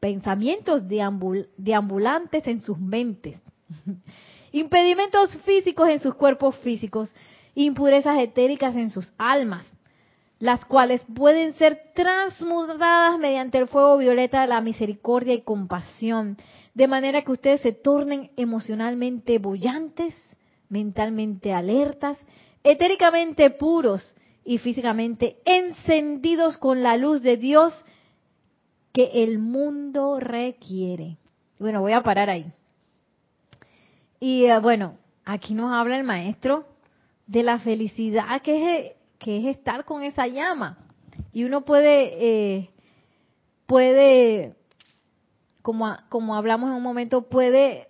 pensamientos deambulantes en sus mentes, *laughs* impedimentos físicos en sus cuerpos físicos, impurezas etéricas en sus almas, las cuales pueden ser transmutadas mediante el fuego violeta de la misericordia y compasión, de manera que ustedes se tornen emocionalmente bollantes, mentalmente alertas, etéricamente puros y físicamente encendidos con la luz de Dios que el mundo requiere. Bueno, voy a parar ahí. Y eh, bueno, aquí nos habla el maestro de la felicidad que es, que es estar con esa llama. Y uno puede, eh, puede, como, como hablamos en un momento, puede,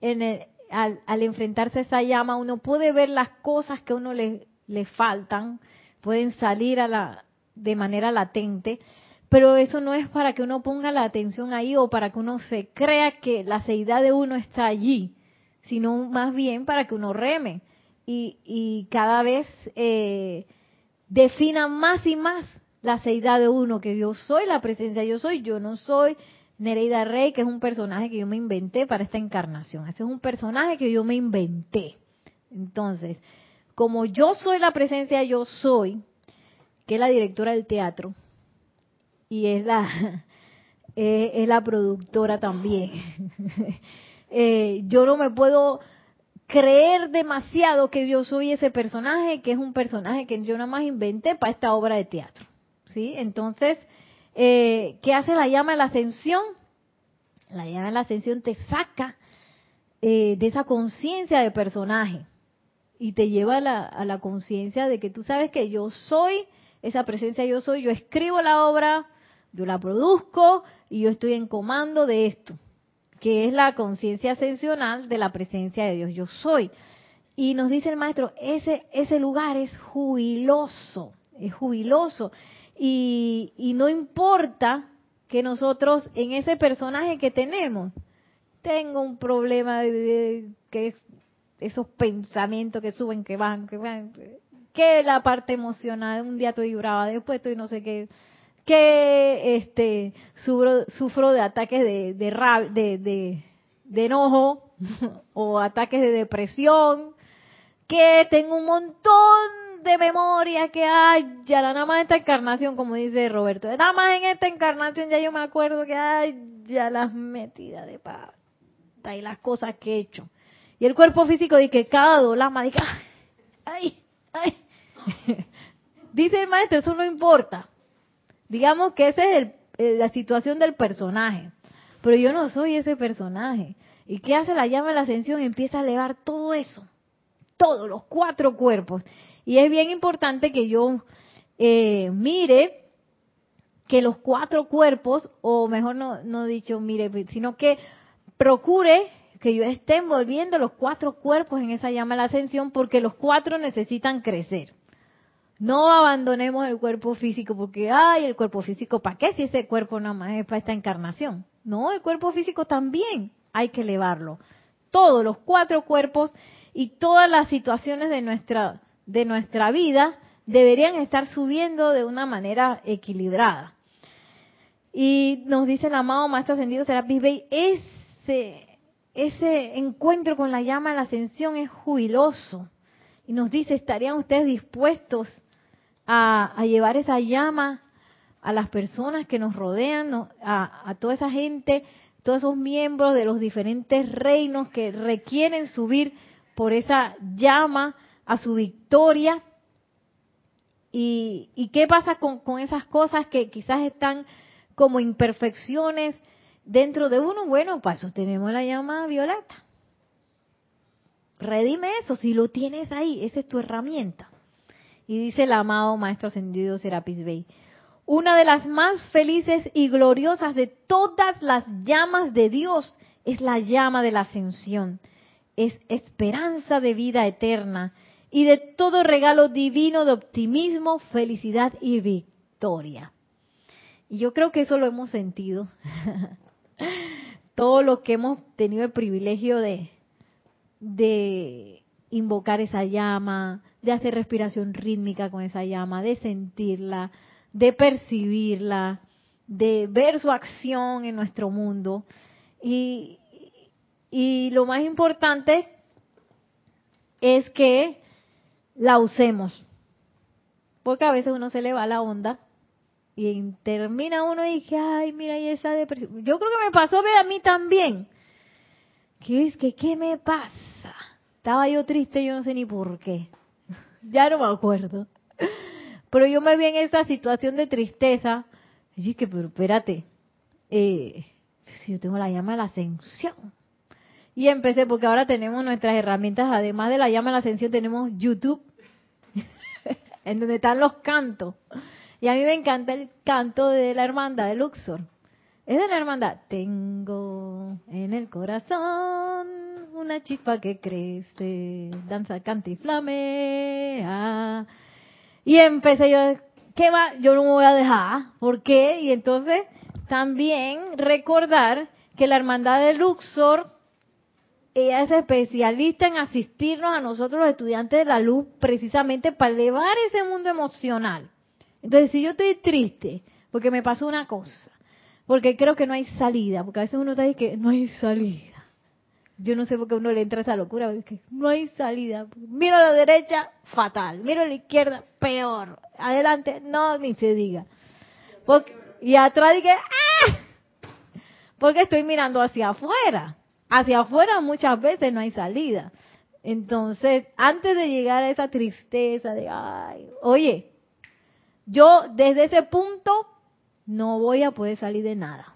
en el, al, al, enfrentarse a esa llama, uno puede ver las cosas que a uno le, le faltan, pueden salir a la, de manera latente, pero eso no es para que uno ponga la atención ahí o para que uno se crea que la seidad de uno está allí, sino más bien para que uno reme y, cada vez eh, defina más y más la seidad de uno, que yo soy la presencia, yo soy, yo no soy Nereida Rey, que es un personaje que yo me inventé para esta encarnación. Ese es un personaje que yo me inventé. Entonces, como yo soy la presencia, yo soy, que es la directora del teatro, y es la, *laughs* es la productora también. *laughs* Eh, yo no me puedo creer demasiado que yo soy ese personaje, que es un personaje que yo nada más inventé para esta obra de teatro. ¿Sí? Entonces, eh, ¿qué hace la llama de la ascensión? La llama de la ascensión te saca eh, de esa conciencia de personaje y te lleva a la, a la conciencia de que tú sabes que yo soy esa presencia, yo soy, yo escribo la obra, yo la produzco y yo estoy en comando de esto que es la conciencia ascensional de la presencia de Dios, yo soy. Y nos dice el maestro, ese, ese lugar es jubiloso, es jubiloso. Y, y no importa que nosotros en ese personaje que tenemos, tengo un problema de, que es esos pensamientos que suben, que van, que van, que la parte emocional, un día estoy brava, después estoy no sé qué, que este sufro, sufro de ataques de, de, de, enojo *laughs* o ataques de depresión, que tengo un montón de memoria que hay, ya nada más esta encarnación, como dice Roberto, nada más en esta encarnación ya yo me acuerdo que hay ya las metidas de pata y las cosas que he hecho. Y el cuerpo físico dice que cada dolama dice, ay, ay, *laughs* dice el maestro, eso no importa. Digamos que esa es la situación del personaje. Pero yo no soy ese personaje. ¿Y qué hace la llama de la ascensión? Empieza a elevar todo eso. Todos los cuatro cuerpos. Y es bien importante que yo eh, mire que los cuatro cuerpos, o mejor no, no dicho mire, sino que procure que yo esté envolviendo los cuatro cuerpos en esa llama de la ascensión porque los cuatro necesitan crecer. No abandonemos el cuerpo físico porque, ay, el cuerpo físico, ¿para qué si ese cuerpo nada más es para esta encarnación? No, el cuerpo físico también hay que elevarlo. Todos los cuatro cuerpos y todas las situaciones de nuestra, de nuestra vida deberían estar subiendo de una manera equilibrada. Y nos dice el amado Maestro Ascendido Serapis Bey, ese ese encuentro con la llama de la ascensión es jubiloso. Y nos dice, ¿estarían ustedes dispuestos a, llevar esa llama a las personas que nos rodean, a, a toda esa gente, todos esos miembros de los diferentes reinos que requieren subir por esa llama a su victoria? ¿Y, y qué pasa con, esas cosas que quizás están como imperfecciones dentro de uno, bueno, para eso tenemos la llama violeta. Redime eso, si lo tienes ahí, esa es tu herramienta. Y dice el amado Maestro Ascendido Serapis Bey, una de las más felices y gloriosas de todas las llamas de Dios es la llama de la ascensión. Es esperanza de vida eterna y de todo regalo divino de optimismo, felicidad y victoria. Y yo creo que eso lo hemos sentido. *laughs* todo lo que hemos tenido el privilegio de, de invocar esa llama, de hacer respiración rítmica con esa llama, de sentirla, de percibirla, de ver su acción en nuestro mundo. Y, y lo más importante es que la usemos. Porque a veces uno se le va la onda y termina uno y dice, ay, mira, y esa depresión. Yo creo que me pasó a mí también. ¿Qué es que qué me pasa? Estaba yo triste, yo no sé ni por qué. ya no me acuerdo. Pero yo me vi en esa situación de tristeza. Y dije, pero espérate, eh, si yo tengo la llama de la ascensión. Y empecé, porque ahora tenemos nuestras herramientas, además de la llama de la ascensión, tenemos YouTube, *laughs* en donde están los cantos. Y a mí me encanta el canto de la hermandad de Luxor. Es de la hermandad. Tengo en el corazón una chispa que crece, danza, canta y flamea. Y empecé yo, ¿qué va? Yo no me voy a dejar. ¿Por qué? Y entonces también recordar que la hermandad de Luxor, ella es especialista en asistirnos a nosotros los estudiantes de la luz precisamente para elevar ese mundo emocional. Entonces, si yo estoy triste porque me pasó una cosa, porque creo que no hay salida, porque a veces uno dice que no hay salida. Yo no sé por qué uno le entra esa locura, porque no hay salida. Miro a la derecha, fatal. Miro a la izquierda, peor. Adelante, no, ni se diga. y atrás dije, ¡ah! Porque estoy mirando hacia afuera. Hacia afuera muchas veces no hay salida. Entonces, antes de llegar a esa tristeza de, ay, oye, yo desde ese punto no voy a poder salir de nada.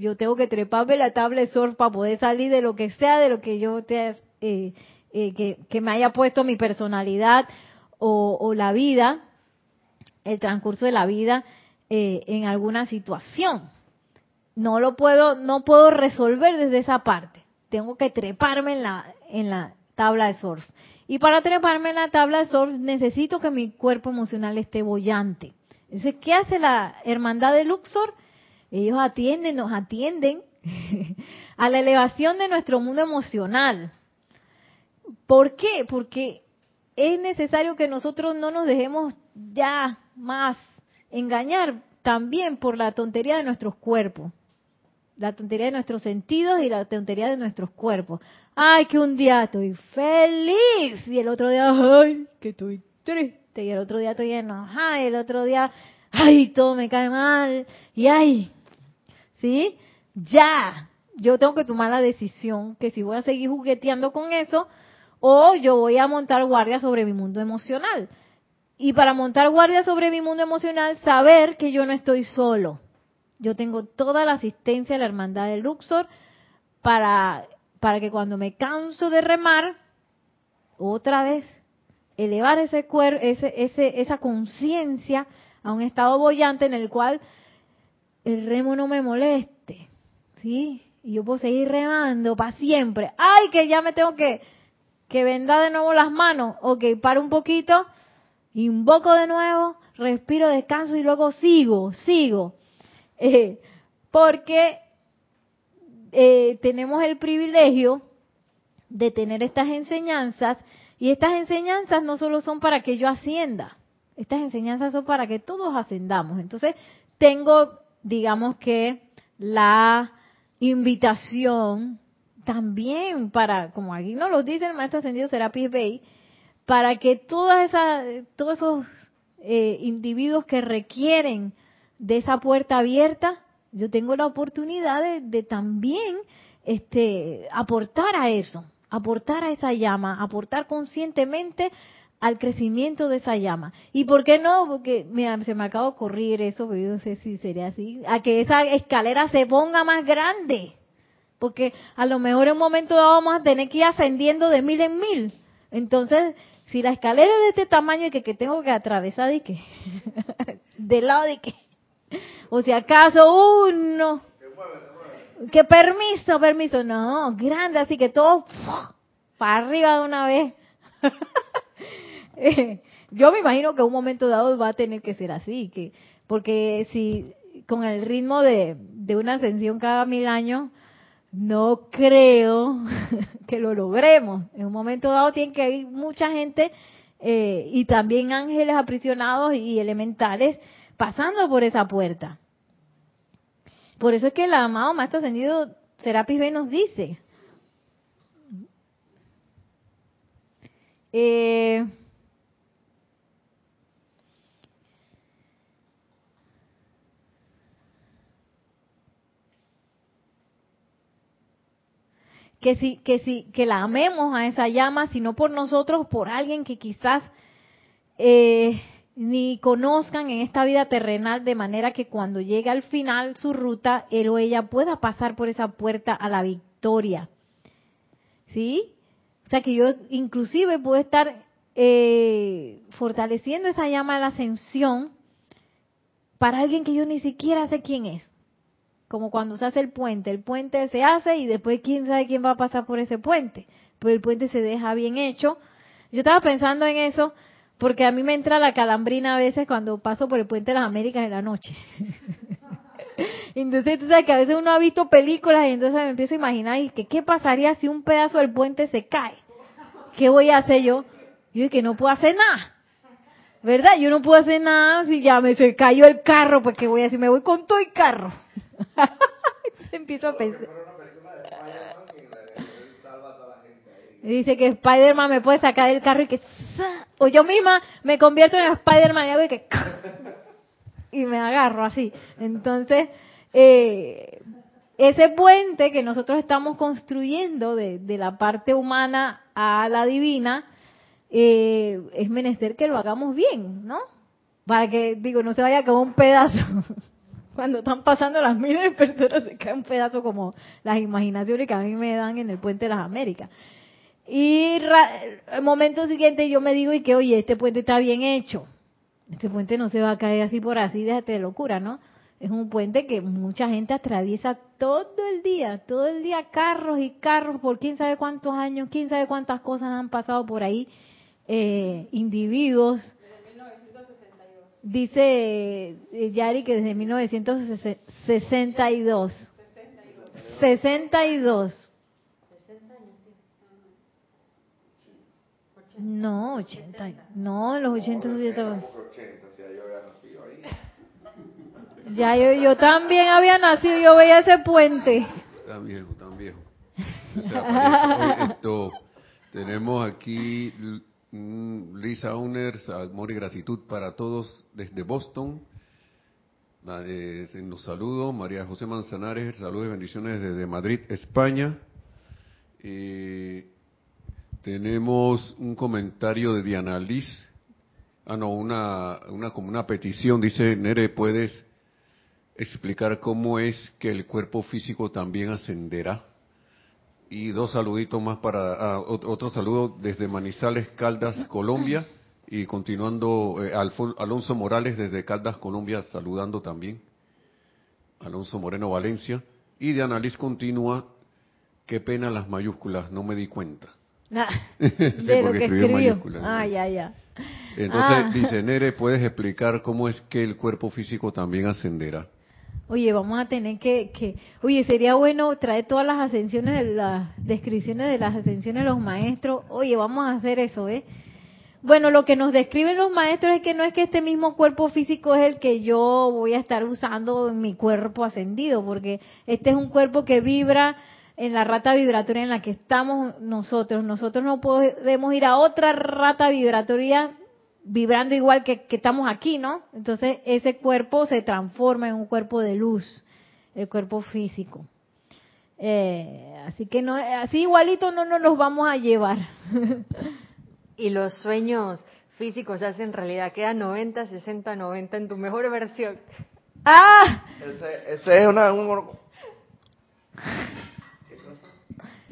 Yo tengo que treparme la tabla de surf para poder salir de lo que sea, de lo que yo te, eh, eh, que, me haya puesto mi personalidad o, la vida, el transcurso de la vida eh, en alguna situación. No lo puedo, no puedo resolver desde esa parte. Tengo que treparme en la, en la tabla de surf. Y para treparme en la tabla de surf necesito que mi cuerpo emocional esté bollante. Entonces, ¿qué hace la hermandad de Luxor? Ellos atienden, nos atienden *laughs* a la elevación de nuestro mundo emocional. ¿Por qué? Porque es necesario que nosotros no nos dejemos ya más engañar también por la tontería de nuestros cuerpos la tontería de nuestros sentidos y la tontería de nuestros cuerpos. Ay, que un día estoy feliz y el otro día, ay, que estoy triste y el otro día estoy enojada y el otro día, ay, todo me cae mal y ay, ¿sí? Ya, yo tengo que tomar la decisión que si voy a seguir jugueteando con eso o yo voy a montar guardia sobre mi mundo emocional. y para montar guardia sobre mi mundo emocional, saber que yo no estoy solo. Yo tengo toda la asistencia de la hermandad de Luxor para, para que cuando me canso de remar, otra vez, elevar ese cuerpo, ese, ese, esa conciencia a un estado bollante en el cual el remo no me moleste, ¿sí? Y yo puedo seguir remando para siempre. ¡Ay, que ya me tengo que, que vendar de nuevo las manos! Ok, paro un poquito invoco de nuevo, respiro, descanso y luego sigo, sigo. Eh, porque eh, tenemos el privilegio de tener estas enseñanzas y estas enseñanzas no solo son para que yo ascienda, estas enseñanzas son para que todos ascendamos. Entonces, tengo, digamos que, la invitación también para, como aquí nos lo dice el maestro ascendido Serapis Bey, para que todas esas, todos esos eh, individuos que requieren de esa puerta abierta, yo tengo la oportunidad de, también este, aportar a eso, aportar a esa llama, aportar conscientemente al crecimiento de esa llama. ¿Y por qué no? Porque mira, se me acaba de ocurrir eso, pero yo no sé si sería así, a que esa escalera se ponga más grande. Porque a lo mejor en un momento dado vamos a tener que ir ascendiendo de mil en mil. Entonces, si la escalera es de este tamaño y que, que tengo que atravesar y que *laughs* del lado de que o si acaso uno que permiso, permiso, no, grande, así que todo para arriba de una vez. *laughs* *laughs* Yo me imagino que un momento dado va a tener que ser así, que porque si con el ritmo de, de una ascensión cada mil años, no creo *laughs* que lo logremos. En un momento dado tiene que ir mucha gente eh, y también ángeles aprisionados y elementales pasando por esa puerta. Por eso es que el amado Maestro Ascendido Serapis B nos dice, eh, que si, que si, que la amemos a esa llama, sino por nosotros, por alguien que quizás eh, ni conozcan en esta vida terrenal, de manera que cuando llegue al final su ruta, él o ella pueda pasar por esa puerta a la victoria. ¿Sí? O sea que yo inclusive puedo estar eh, fortaleciendo esa llama de la ascensión para alguien que yo ni siquiera sé quién es como cuando se hace el puente. El puente se hace y después quién sabe quién va a pasar por ese puente. Pero el puente se deja bien hecho. Yo estaba pensando en eso porque a mí me entra la calambrina a veces cuando paso por el puente de las Américas en la noche. *laughs* entonces tú sabes que a veces uno ha visto películas y entonces me empiezo a imaginar y que qué pasaría si un pedazo del puente se cae. ¿Qué voy a hacer yo? Yo que no puedo hacer nada. ¿Verdad? Yo no puedo hacer nada si ya me se cayó el carro, porque voy a decir, me voy con todo el carro. *laughs* Empiezo a pensar. Dice que Spider-Man me puede sacar del carro y que... O yo misma me convierto en Spider-Man y hago y que... *laughs* Y me agarro así. Entonces, eh, ese puente que nosotros estamos construyendo de, de la parte humana a la divina, eh, es menester que lo hagamos bien, ¿no? Para que, digo, no se vaya como un pedazo. *laughs* Cuando están pasando las miles de personas se cae un pedazo como las imaginaciones que a mí me dan en el Puente de las Américas. Y el momento siguiente yo me digo y que, oye, este puente está bien hecho. Este puente no se va a caer así por así, déjate de locura, ¿no? Es un puente que mucha gente atraviesa todo el día, todo el día carros y carros por quién sabe cuántos años, quién sabe cuántas cosas han pasado por ahí eh, individuos. Dice eh, Yari que desde 1962. 62. No, 80. No, en los 80 yo estaba. Ya yo, yo también había nacido, yo veía ese puente. Tan viejo, tan viejo. esto, tenemos aquí Lisa Uner, amor y gratitud para todos desde Boston. Nos saludo. María José Manzanares, saludos y bendiciones desde Madrid, España. tenemos un comentario de Diana Liz Ah, no, una, una como una petición. Dice, Nere, ¿puedes explicar cómo es que el cuerpo físico también ascenderá? Y dos saluditos más para, ah, otro saludo desde Manizales, Caldas, Colombia. Y continuando, eh, Alonso Morales desde Caldas, Colombia, saludando también. Alonso Moreno, Valencia. Y de Liz continúa, qué pena las mayúsculas, no me di cuenta. *laughs* de lo que escribió. Ah, ya, ya. Entonces ah. dice, Nere, ¿puedes explicar cómo es que el cuerpo físico también ascenderá? Oye, vamos a tener que, que, oye, sería bueno traer todas las ascensiones, de las descripciones de las ascensiones de los maestros. Oye, vamos a hacer eso, ¿eh? Bueno, lo que nos describen los maestros es que no es que este mismo cuerpo físico es el que yo voy a estar usando en mi cuerpo ascendido, porque este es un cuerpo que vibra en la rata vibratoria en la que estamos nosotros. Nosotros no podemos ir a otra rata vibratoria vibrando igual que, estamos aquí, ¿no? Entonces ese cuerpo se transforma en un cuerpo de luz, el cuerpo físico. Eh, así que no, así igualito no nos los vamos a llevar. *laughs* y los sueños físicos se hacen realidad, queda 90, 60, 90 en tu mejor versión. ¡Ah! Ese, es una,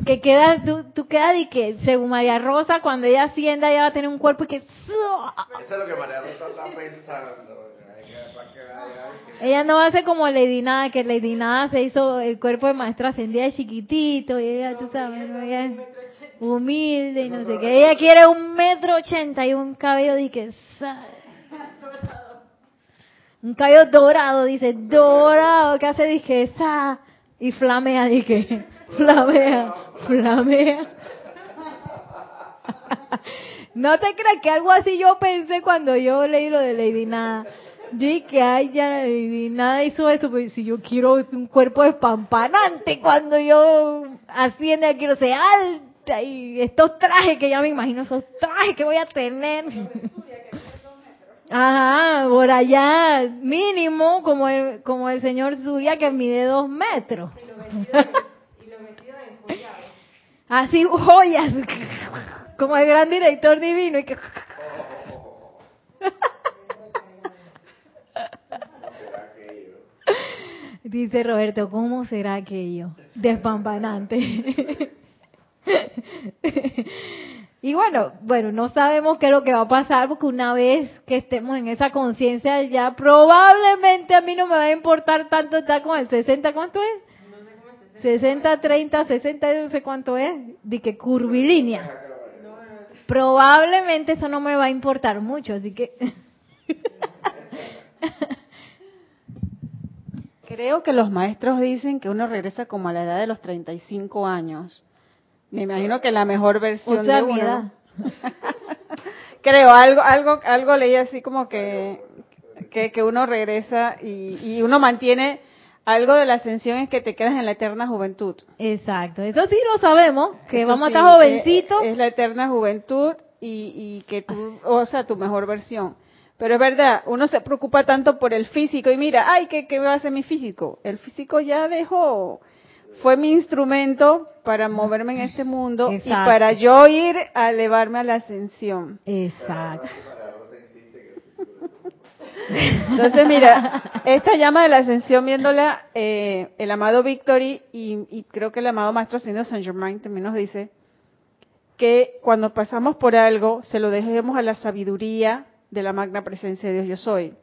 que queda, tú, tú quedas y que según María Rosa, cuando ella ascienda, ella va a tener un cuerpo y que... Eso es lo que María Rosa está pensando. Ella no hace como Lady Nada, que Lady Nada se hizo el cuerpo de maestra ascendida de chiquitito, y ella, tú sabes, humilde y no sé qué. Ella quiere un metro ochenta y un cabello de que... *laughs* Un cabello dorado, dice, dorado, que hace, dije, esa, y flamea, dije, *laughs* flamea. Flamea. No te creas que algo así yo pensé cuando yo leí lo de Lady Nada. Dije que ay, ya Lady Nada hizo eso, pero si yo quiero un cuerpo espampanante cuando yo asciende, quiero ser alta y estos trajes que ya me imagino, esos trajes que voy a tener. Ajá, por allá, mínimo, como el, como el señor Zuria que mide dos metros. Así joyas, como el gran director divino. Y que... Dice Roberto, ¿cómo será aquello? Despampanante. y bueno, bueno, no sabemos qué es lo que va a pasar porque una vez que estemos en esa conciencia ya probablemente a mí no me va a importar tanto estar con el 60, ¿cuánto es? 60, 30, 60, no sé cuánto es, de que curvilínea. Probablemente eso no me va a importar mucho, así que... *laughs* Creo que los maestros dicen que uno regresa como a la edad de los 35 años. Me imagino que la mejor versión de uno. *laughs* Creo, algo, algo, algo leí así como que, que, que uno regresa y, y uno mantiene algo de la ascensión es que te quedas en la eterna juventud. Exacto, eso sí lo sabemos, que vamos a estar jovencitos. Es, la eterna juventud y, y que tú, o sea, tu mejor versión. Pero es verdad, uno se preocupa tanto por el físico y mira, ay, ¿qué, qué va a hacer mi físico? El físico ya dejó, fue mi instrumento para moverme en este mundo y para yo ir a elevarme a la ascensión. Exacto. Entonces, mira, esta llama de la ascensión, viéndola, eh, el amado Victory y, creo que el amado Maestro Ascendido Saint Germain también nos dice que cuando pasamos por algo, se lo dejemos a la sabiduría de la magna presencia de Dios Yo Soy.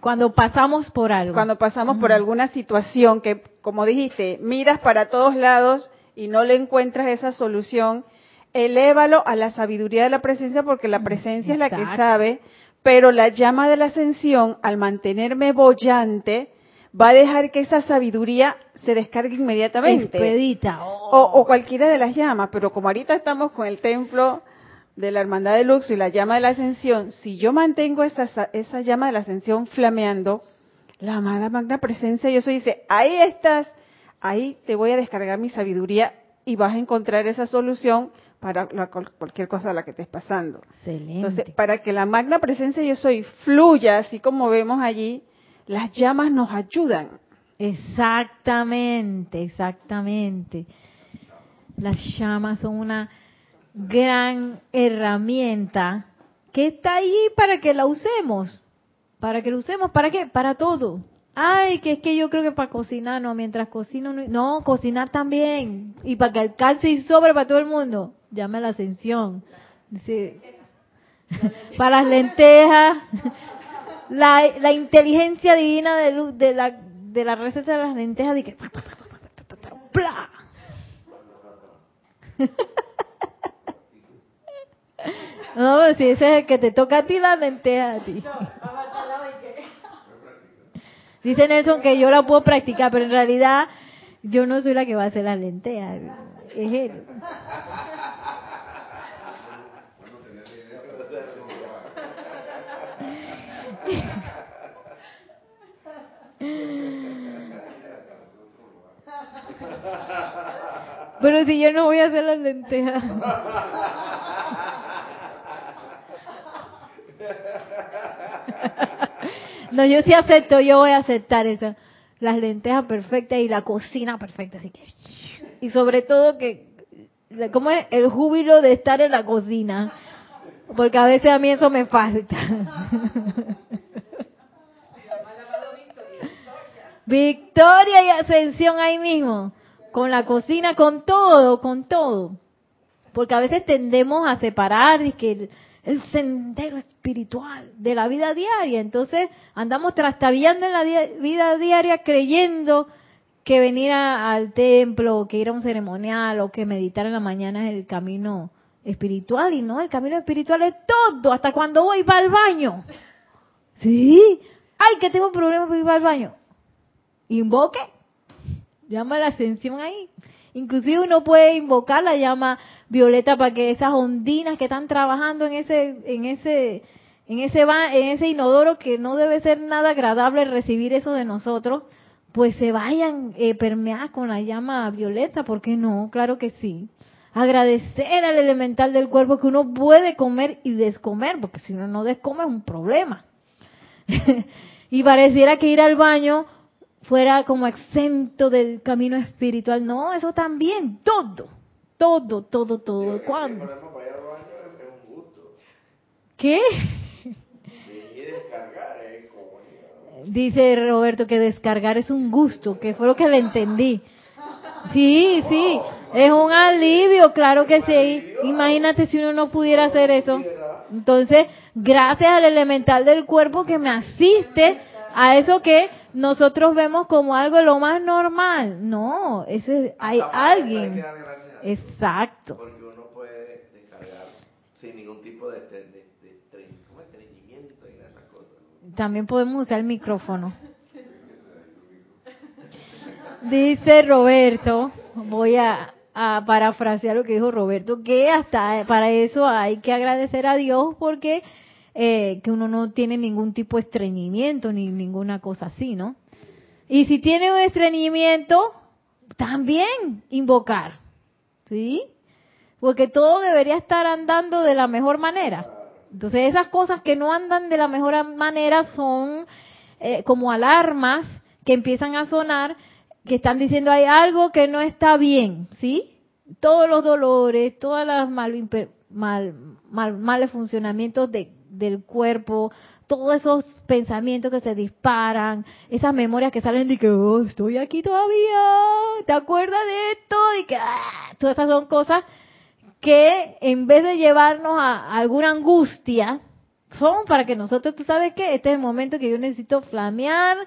Cuando pasamos por algo. Cuando pasamos por alguna situación que, como dijiste, miras para todos lados y no le encuentras esa solución, elévalo a la sabiduría de la presencia porque la presencia es la que sabe pero la llama de la ascensión, al mantenerme bollante, va a dejar que esa sabiduría se descargue inmediatamente. Expedita. O, cualquiera de las llamas, pero como ahorita estamos con el templo de la hermandad de Lux y la llama de la ascensión, si yo mantengo esa, esa llama de la ascensión flameando, la amada magna presencia, yo soy dice, ahí estás, ahí te voy a descargar mi sabiduría y vas a encontrar esa solución para cualquier cosa a la que estés pasando. Excelente. Entonces, para que la magna presencia yo soy fluya, así como vemos allí, las llamas nos ayudan. Exactamente, exactamente. Las llamas son una gran herramienta que está ahí para que la usemos. Para que la usemos, ¿para qué? Para todo. Ay, que es que yo creo que para cocinar, no, mientras cocino, no, no cocinar también. Y para que alcance y sobre para todo el mundo. Llame a la. Dice, *laughs* para las lentejas, *laughs* la, la inteligencia divina de, luz, de, la, de la receta de las lentejas, de que, ¡pla! No, si ese es el que te toca a ti, la lenteja a ti. *laughs* Dice Nelson que yo la puedo practicar, pero en realidad yo no soy la que va a hacer la lenteja, es él. Pero si yo no voy a hacer las lentejas. No, yo sí acepto, yo voy a aceptar eso. Las lentejas perfectas y la cocina perfecta, así que. Y sobre todo que, ¿cómo es? El júbilo de estar en la cocina. Porque a veces a mí eso me falta. Victoria y ascensión ahí mismo. Con la cocina, con todo, con todo. Porque a veces tendemos a separar y que el sendero espiritual de la vida diaria. Entonces andamos trastabillando en la vida diaria creyendo que venir al templo, que ir a un ceremonial, o que meditar en la mañana es el camino espiritual. Y no, el camino espiritual es todo, hasta cuando voy va al baño. Sí, ay, que tengo problemas para ir al baño. Invoque, llama la ascensión ahí. Inclusive uno puede invocar la llama violeta para que esas ondinas que están trabajando en ese en ese en ese en ese inodoro que no debe ser nada agradable recibir eso de nosotros, pues se vayan eh, permear con la llama violeta, ¿por qué no? Claro que sí. Agradecer al elemental del cuerpo que uno puede comer y descomer, porque si uno no descome es un problema. *laughs* y pareciera que ir al baño fuera como exento del camino espiritual. No, eso también, todo, todo, todo, todo. ¿Cuándo? ¿Qué? Dice Roberto que descargar es un gusto, que fue lo que le entendí. Sí, sí, es un alivio, claro que sí. Imagínate si uno no pudiera hacer eso. Entonces, gracias al elemental del cuerpo que me asiste a eso que nosotros vemos como algo lo más normal. No, ese hay alguien. Exacto. Porque uno puede descargar sin ningún tipo de, de, de, estreñimiento y esas cosas. También podemos usar el micrófono. Dice Roberto, voy a, a parafrasear lo que dijo Roberto, que hasta para eso hay que agradecer a Dios porque eh, que uno no tiene ningún tipo de estreñimiento ni ninguna cosa así, ¿no? Y si tiene un estreñimiento, también invocar, ¿sí? Porque todo debería estar andando de la mejor manera. Entonces esas cosas que no andan de la mejor manera son eh, como alarmas que empiezan a sonar, que están diciendo hay algo que no está bien, ¿sí? Todos los dolores, todas las mal, mal, mal, males funcionamientos de del cuerpo, todos esos pensamientos que se disparan, esas memorias que salen de que oh, estoy aquí todavía, ¿te acuerdas de esto? Y que ah, todas esas son cosas que en vez de llevarnos a, alguna angustia, son para que nosotros, tú sabes que este es el momento que yo necesito flamear,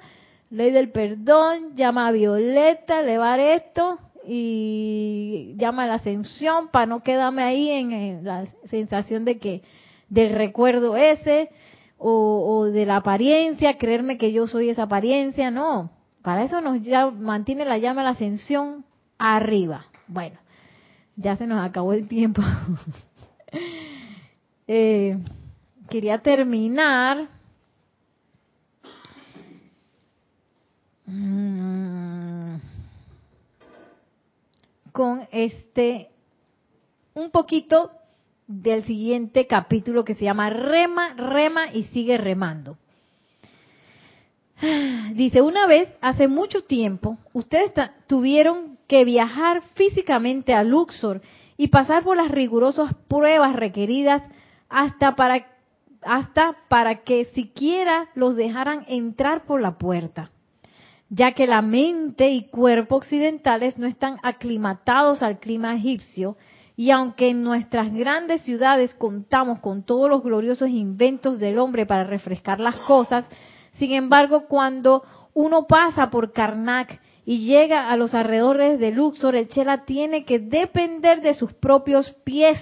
ley del perdón, llama a Violeta, elevar esto y llama a la ascensión para no quedarme ahí en la sensación de que del recuerdo ese o, de la apariencia, creerme que yo soy esa apariencia, no. Para eso nos ya mantiene la llama la ascensión arriba. Bueno, ya se nos acabó el tiempo. *laughs* Eh, quería terminar. Mm, con este un poquito del siguiente capítulo que se llama Rema, rema y sigue remando. *sighs* Dice, una vez, hace mucho tiempo, ustedes tuvieron que viajar físicamente a Luxor y pasar por las rigurosas pruebas requeridas hasta para hasta para que siquiera los dejaran entrar por la puerta, ya que la mente y cuerpo occidentales no están aclimatados al clima egipcio, y aunque en nuestras grandes ciudades contamos con todos los gloriosos inventos del hombre para refrescar las cosas, sin embargo, cuando uno pasa por Karnak y llega a los alrededores de Luxor, el Chela tiene que depender de sus propios pies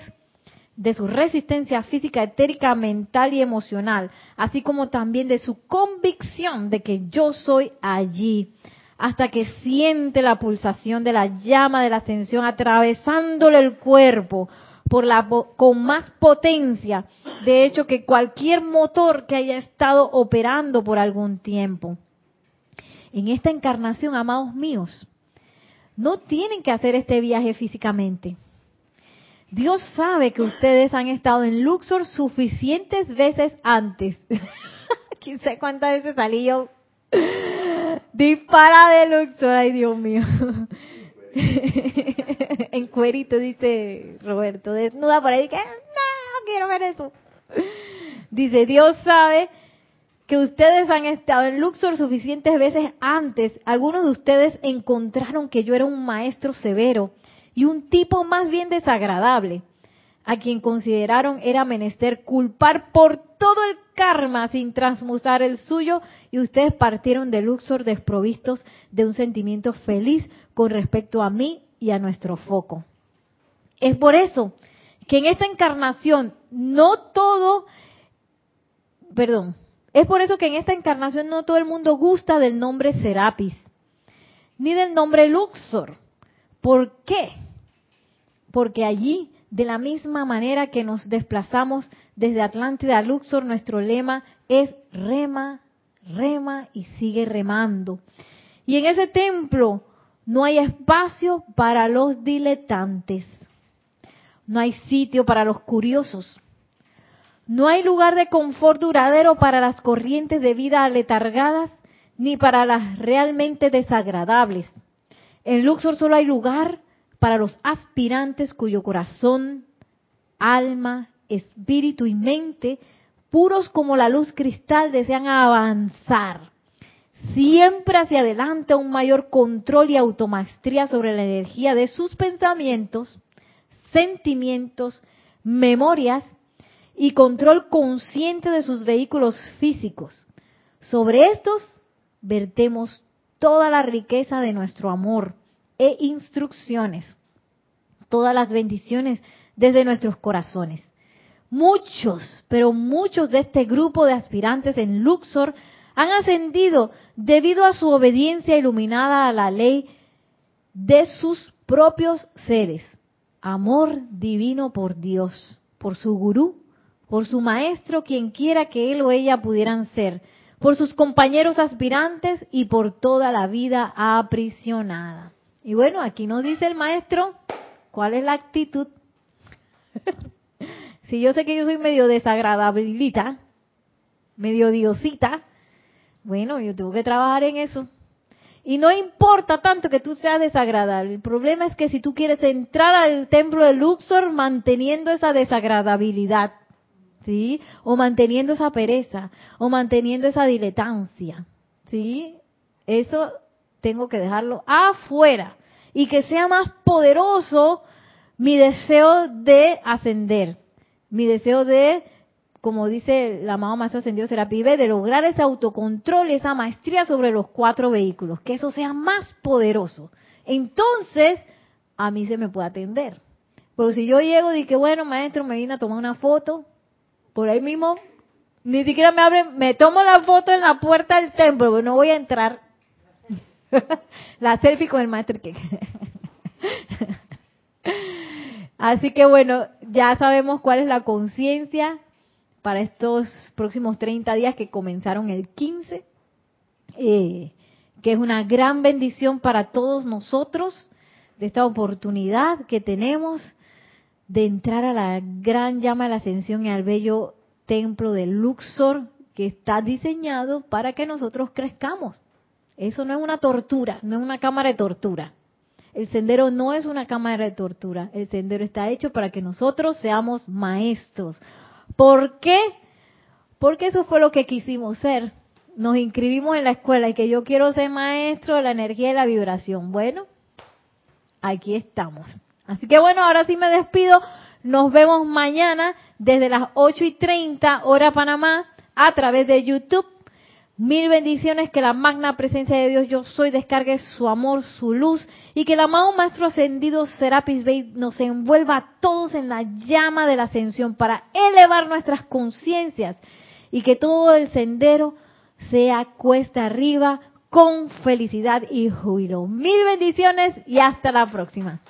de su resistencia física, etérica, mental y emocional, así como también de su convicción de que yo soy allí, hasta que siente la pulsación de la llama de la ascensión atravesándole el cuerpo por la, con más potencia, de hecho, que cualquier motor que haya estado operando por algún tiempo. En esta encarnación, amados míos, no tienen que hacer este viaje físicamente Dios sabe que ustedes han estado en Luxor suficientes veces antes. *laughs* ¿Quién sabe cuántas veces salí yo? Dispara de Luxor, ay Dios mío. *laughs* en cuerito, dice Roberto, desnuda por ahí, que no, quiero ver eso. Dice, Dios sabe que ustedes han estado en Luxor suficientes veces antes. Algunos de ustedes encontraron que yo era un maestro severo y un tipo más bien desagradable, a quien consideraron era menester culpar por todo el karma sin transmutar el suyo, y ustedes partieron de Luxor desprovistos de un sentimiento feliz con respecto a mí y a nuestro foco. Es por eso que en esta encarnación no todo, perdón, es por eso que en esta encarnación no todo el mundo gusta del nombre Serapis, ni del nombre Luxor. ¿Por qué? porque allí, de la misma manera que nos desplazamos desde Atlántida a Luxor, nuestro lema es rema, rema y sigue remando. Y en ese templo no hay espacio para los diletantes, no hay sitio para los curiosos, no hay lugar de confort duradero para las corrientes de vida aletargadas ni para las realmente desagradables. En Luxor solo hay lugar para los aspirantes cuyo corazón, alma, espíritu y mente, puros como la luz cristal, desean avanzar siempre hacia adelante un mayor control y automaestría sobre la energía de sus pensamientos, sentimientos, memorias y control consciente de sus vehículos físicos. Sobre estos vertemos toda la riqueza de nuestro amor, e instrucciones. Todas las bendiciones desde nuestros corazones. Muchos, pero muchos de este grupo de aspirantes en Luxor han ascendido debido a su obediencia iluminada a la ley de sus propios seres. Amor divino por Dios, por su gurú, por su maestro, quien quiera que él o ella pudieran ser, por sus compañeros aspirantes y por toda la vida aprisionada. Y bueno, aquí nos dice el maestro cuál es la actitud. *laughs* si yo sé que yo soy medio desagradabilita, medio diosita, bueno, yo tengo que trabajar en eso. Y no importa tanto que tú seas desagradable. El problema es que si tú quieres entrar al templo de Luxor manteniendo esa desagradabilidad, ¿sí? O manteniendo esa pereza, o manteniendo esa diletancia, ¿sí? Eso tengo que dejarlo afuera y que sea más poderoso mi deseo de ascender, mi deseo de, como dice la amado Maestro Ascendido Serapibe, de lograr ese autocontrol, esa maestría sobre los cuatro vehículos, que eso sea más poderoso. Entonces, a mí se me puede atender. Pero si yo llego y que, bueno, maestro, me vine a tomar una foto, por ahí mismo, ni siquiera me abren, me tomo la foto en la puerta del templo, pero no voy a entrar *laughs* la selfie con el maestro que. *laughs* Así que bueno, ya sabemos cuál es la conciencia para estos próximos 30 días que comenzaron el 15, eh, que es una gran bendición para todos nosotros de esta oportunidad que tenemos de entrar a la gran llama de la ascensión y al bello templo de Luxor que está diseñado para que nosotros crezcamos. Eso no es una tortura, no es una cámara de tortura. El sendero no es una cámara de tortura. El sendero está hecho para que nosotros seamos maestros. ¿Por qué? porque eso fue lo que quisimos ser. Nos inscribimos en la escuela y que yo quiero ser maestro de la energía y la vibración. Bueno, aquí estamos. Así que bueno, ahora sí me despido. Nos vemos mañana desde las 8 y 30 hora Panamá a través de YouTube. Mil bendiciones, que la magna presencia de Dios yo soy descargue su amor, su luz y que el amado Maestro Ascendido Serapis Bey nos envuelva a todos en la llama de la ascensión para elevar nuestras conciencias y que todo el sendero sea cuesta arriba con felicidad y júbilo. Mil bendiciones y hasta la próxima.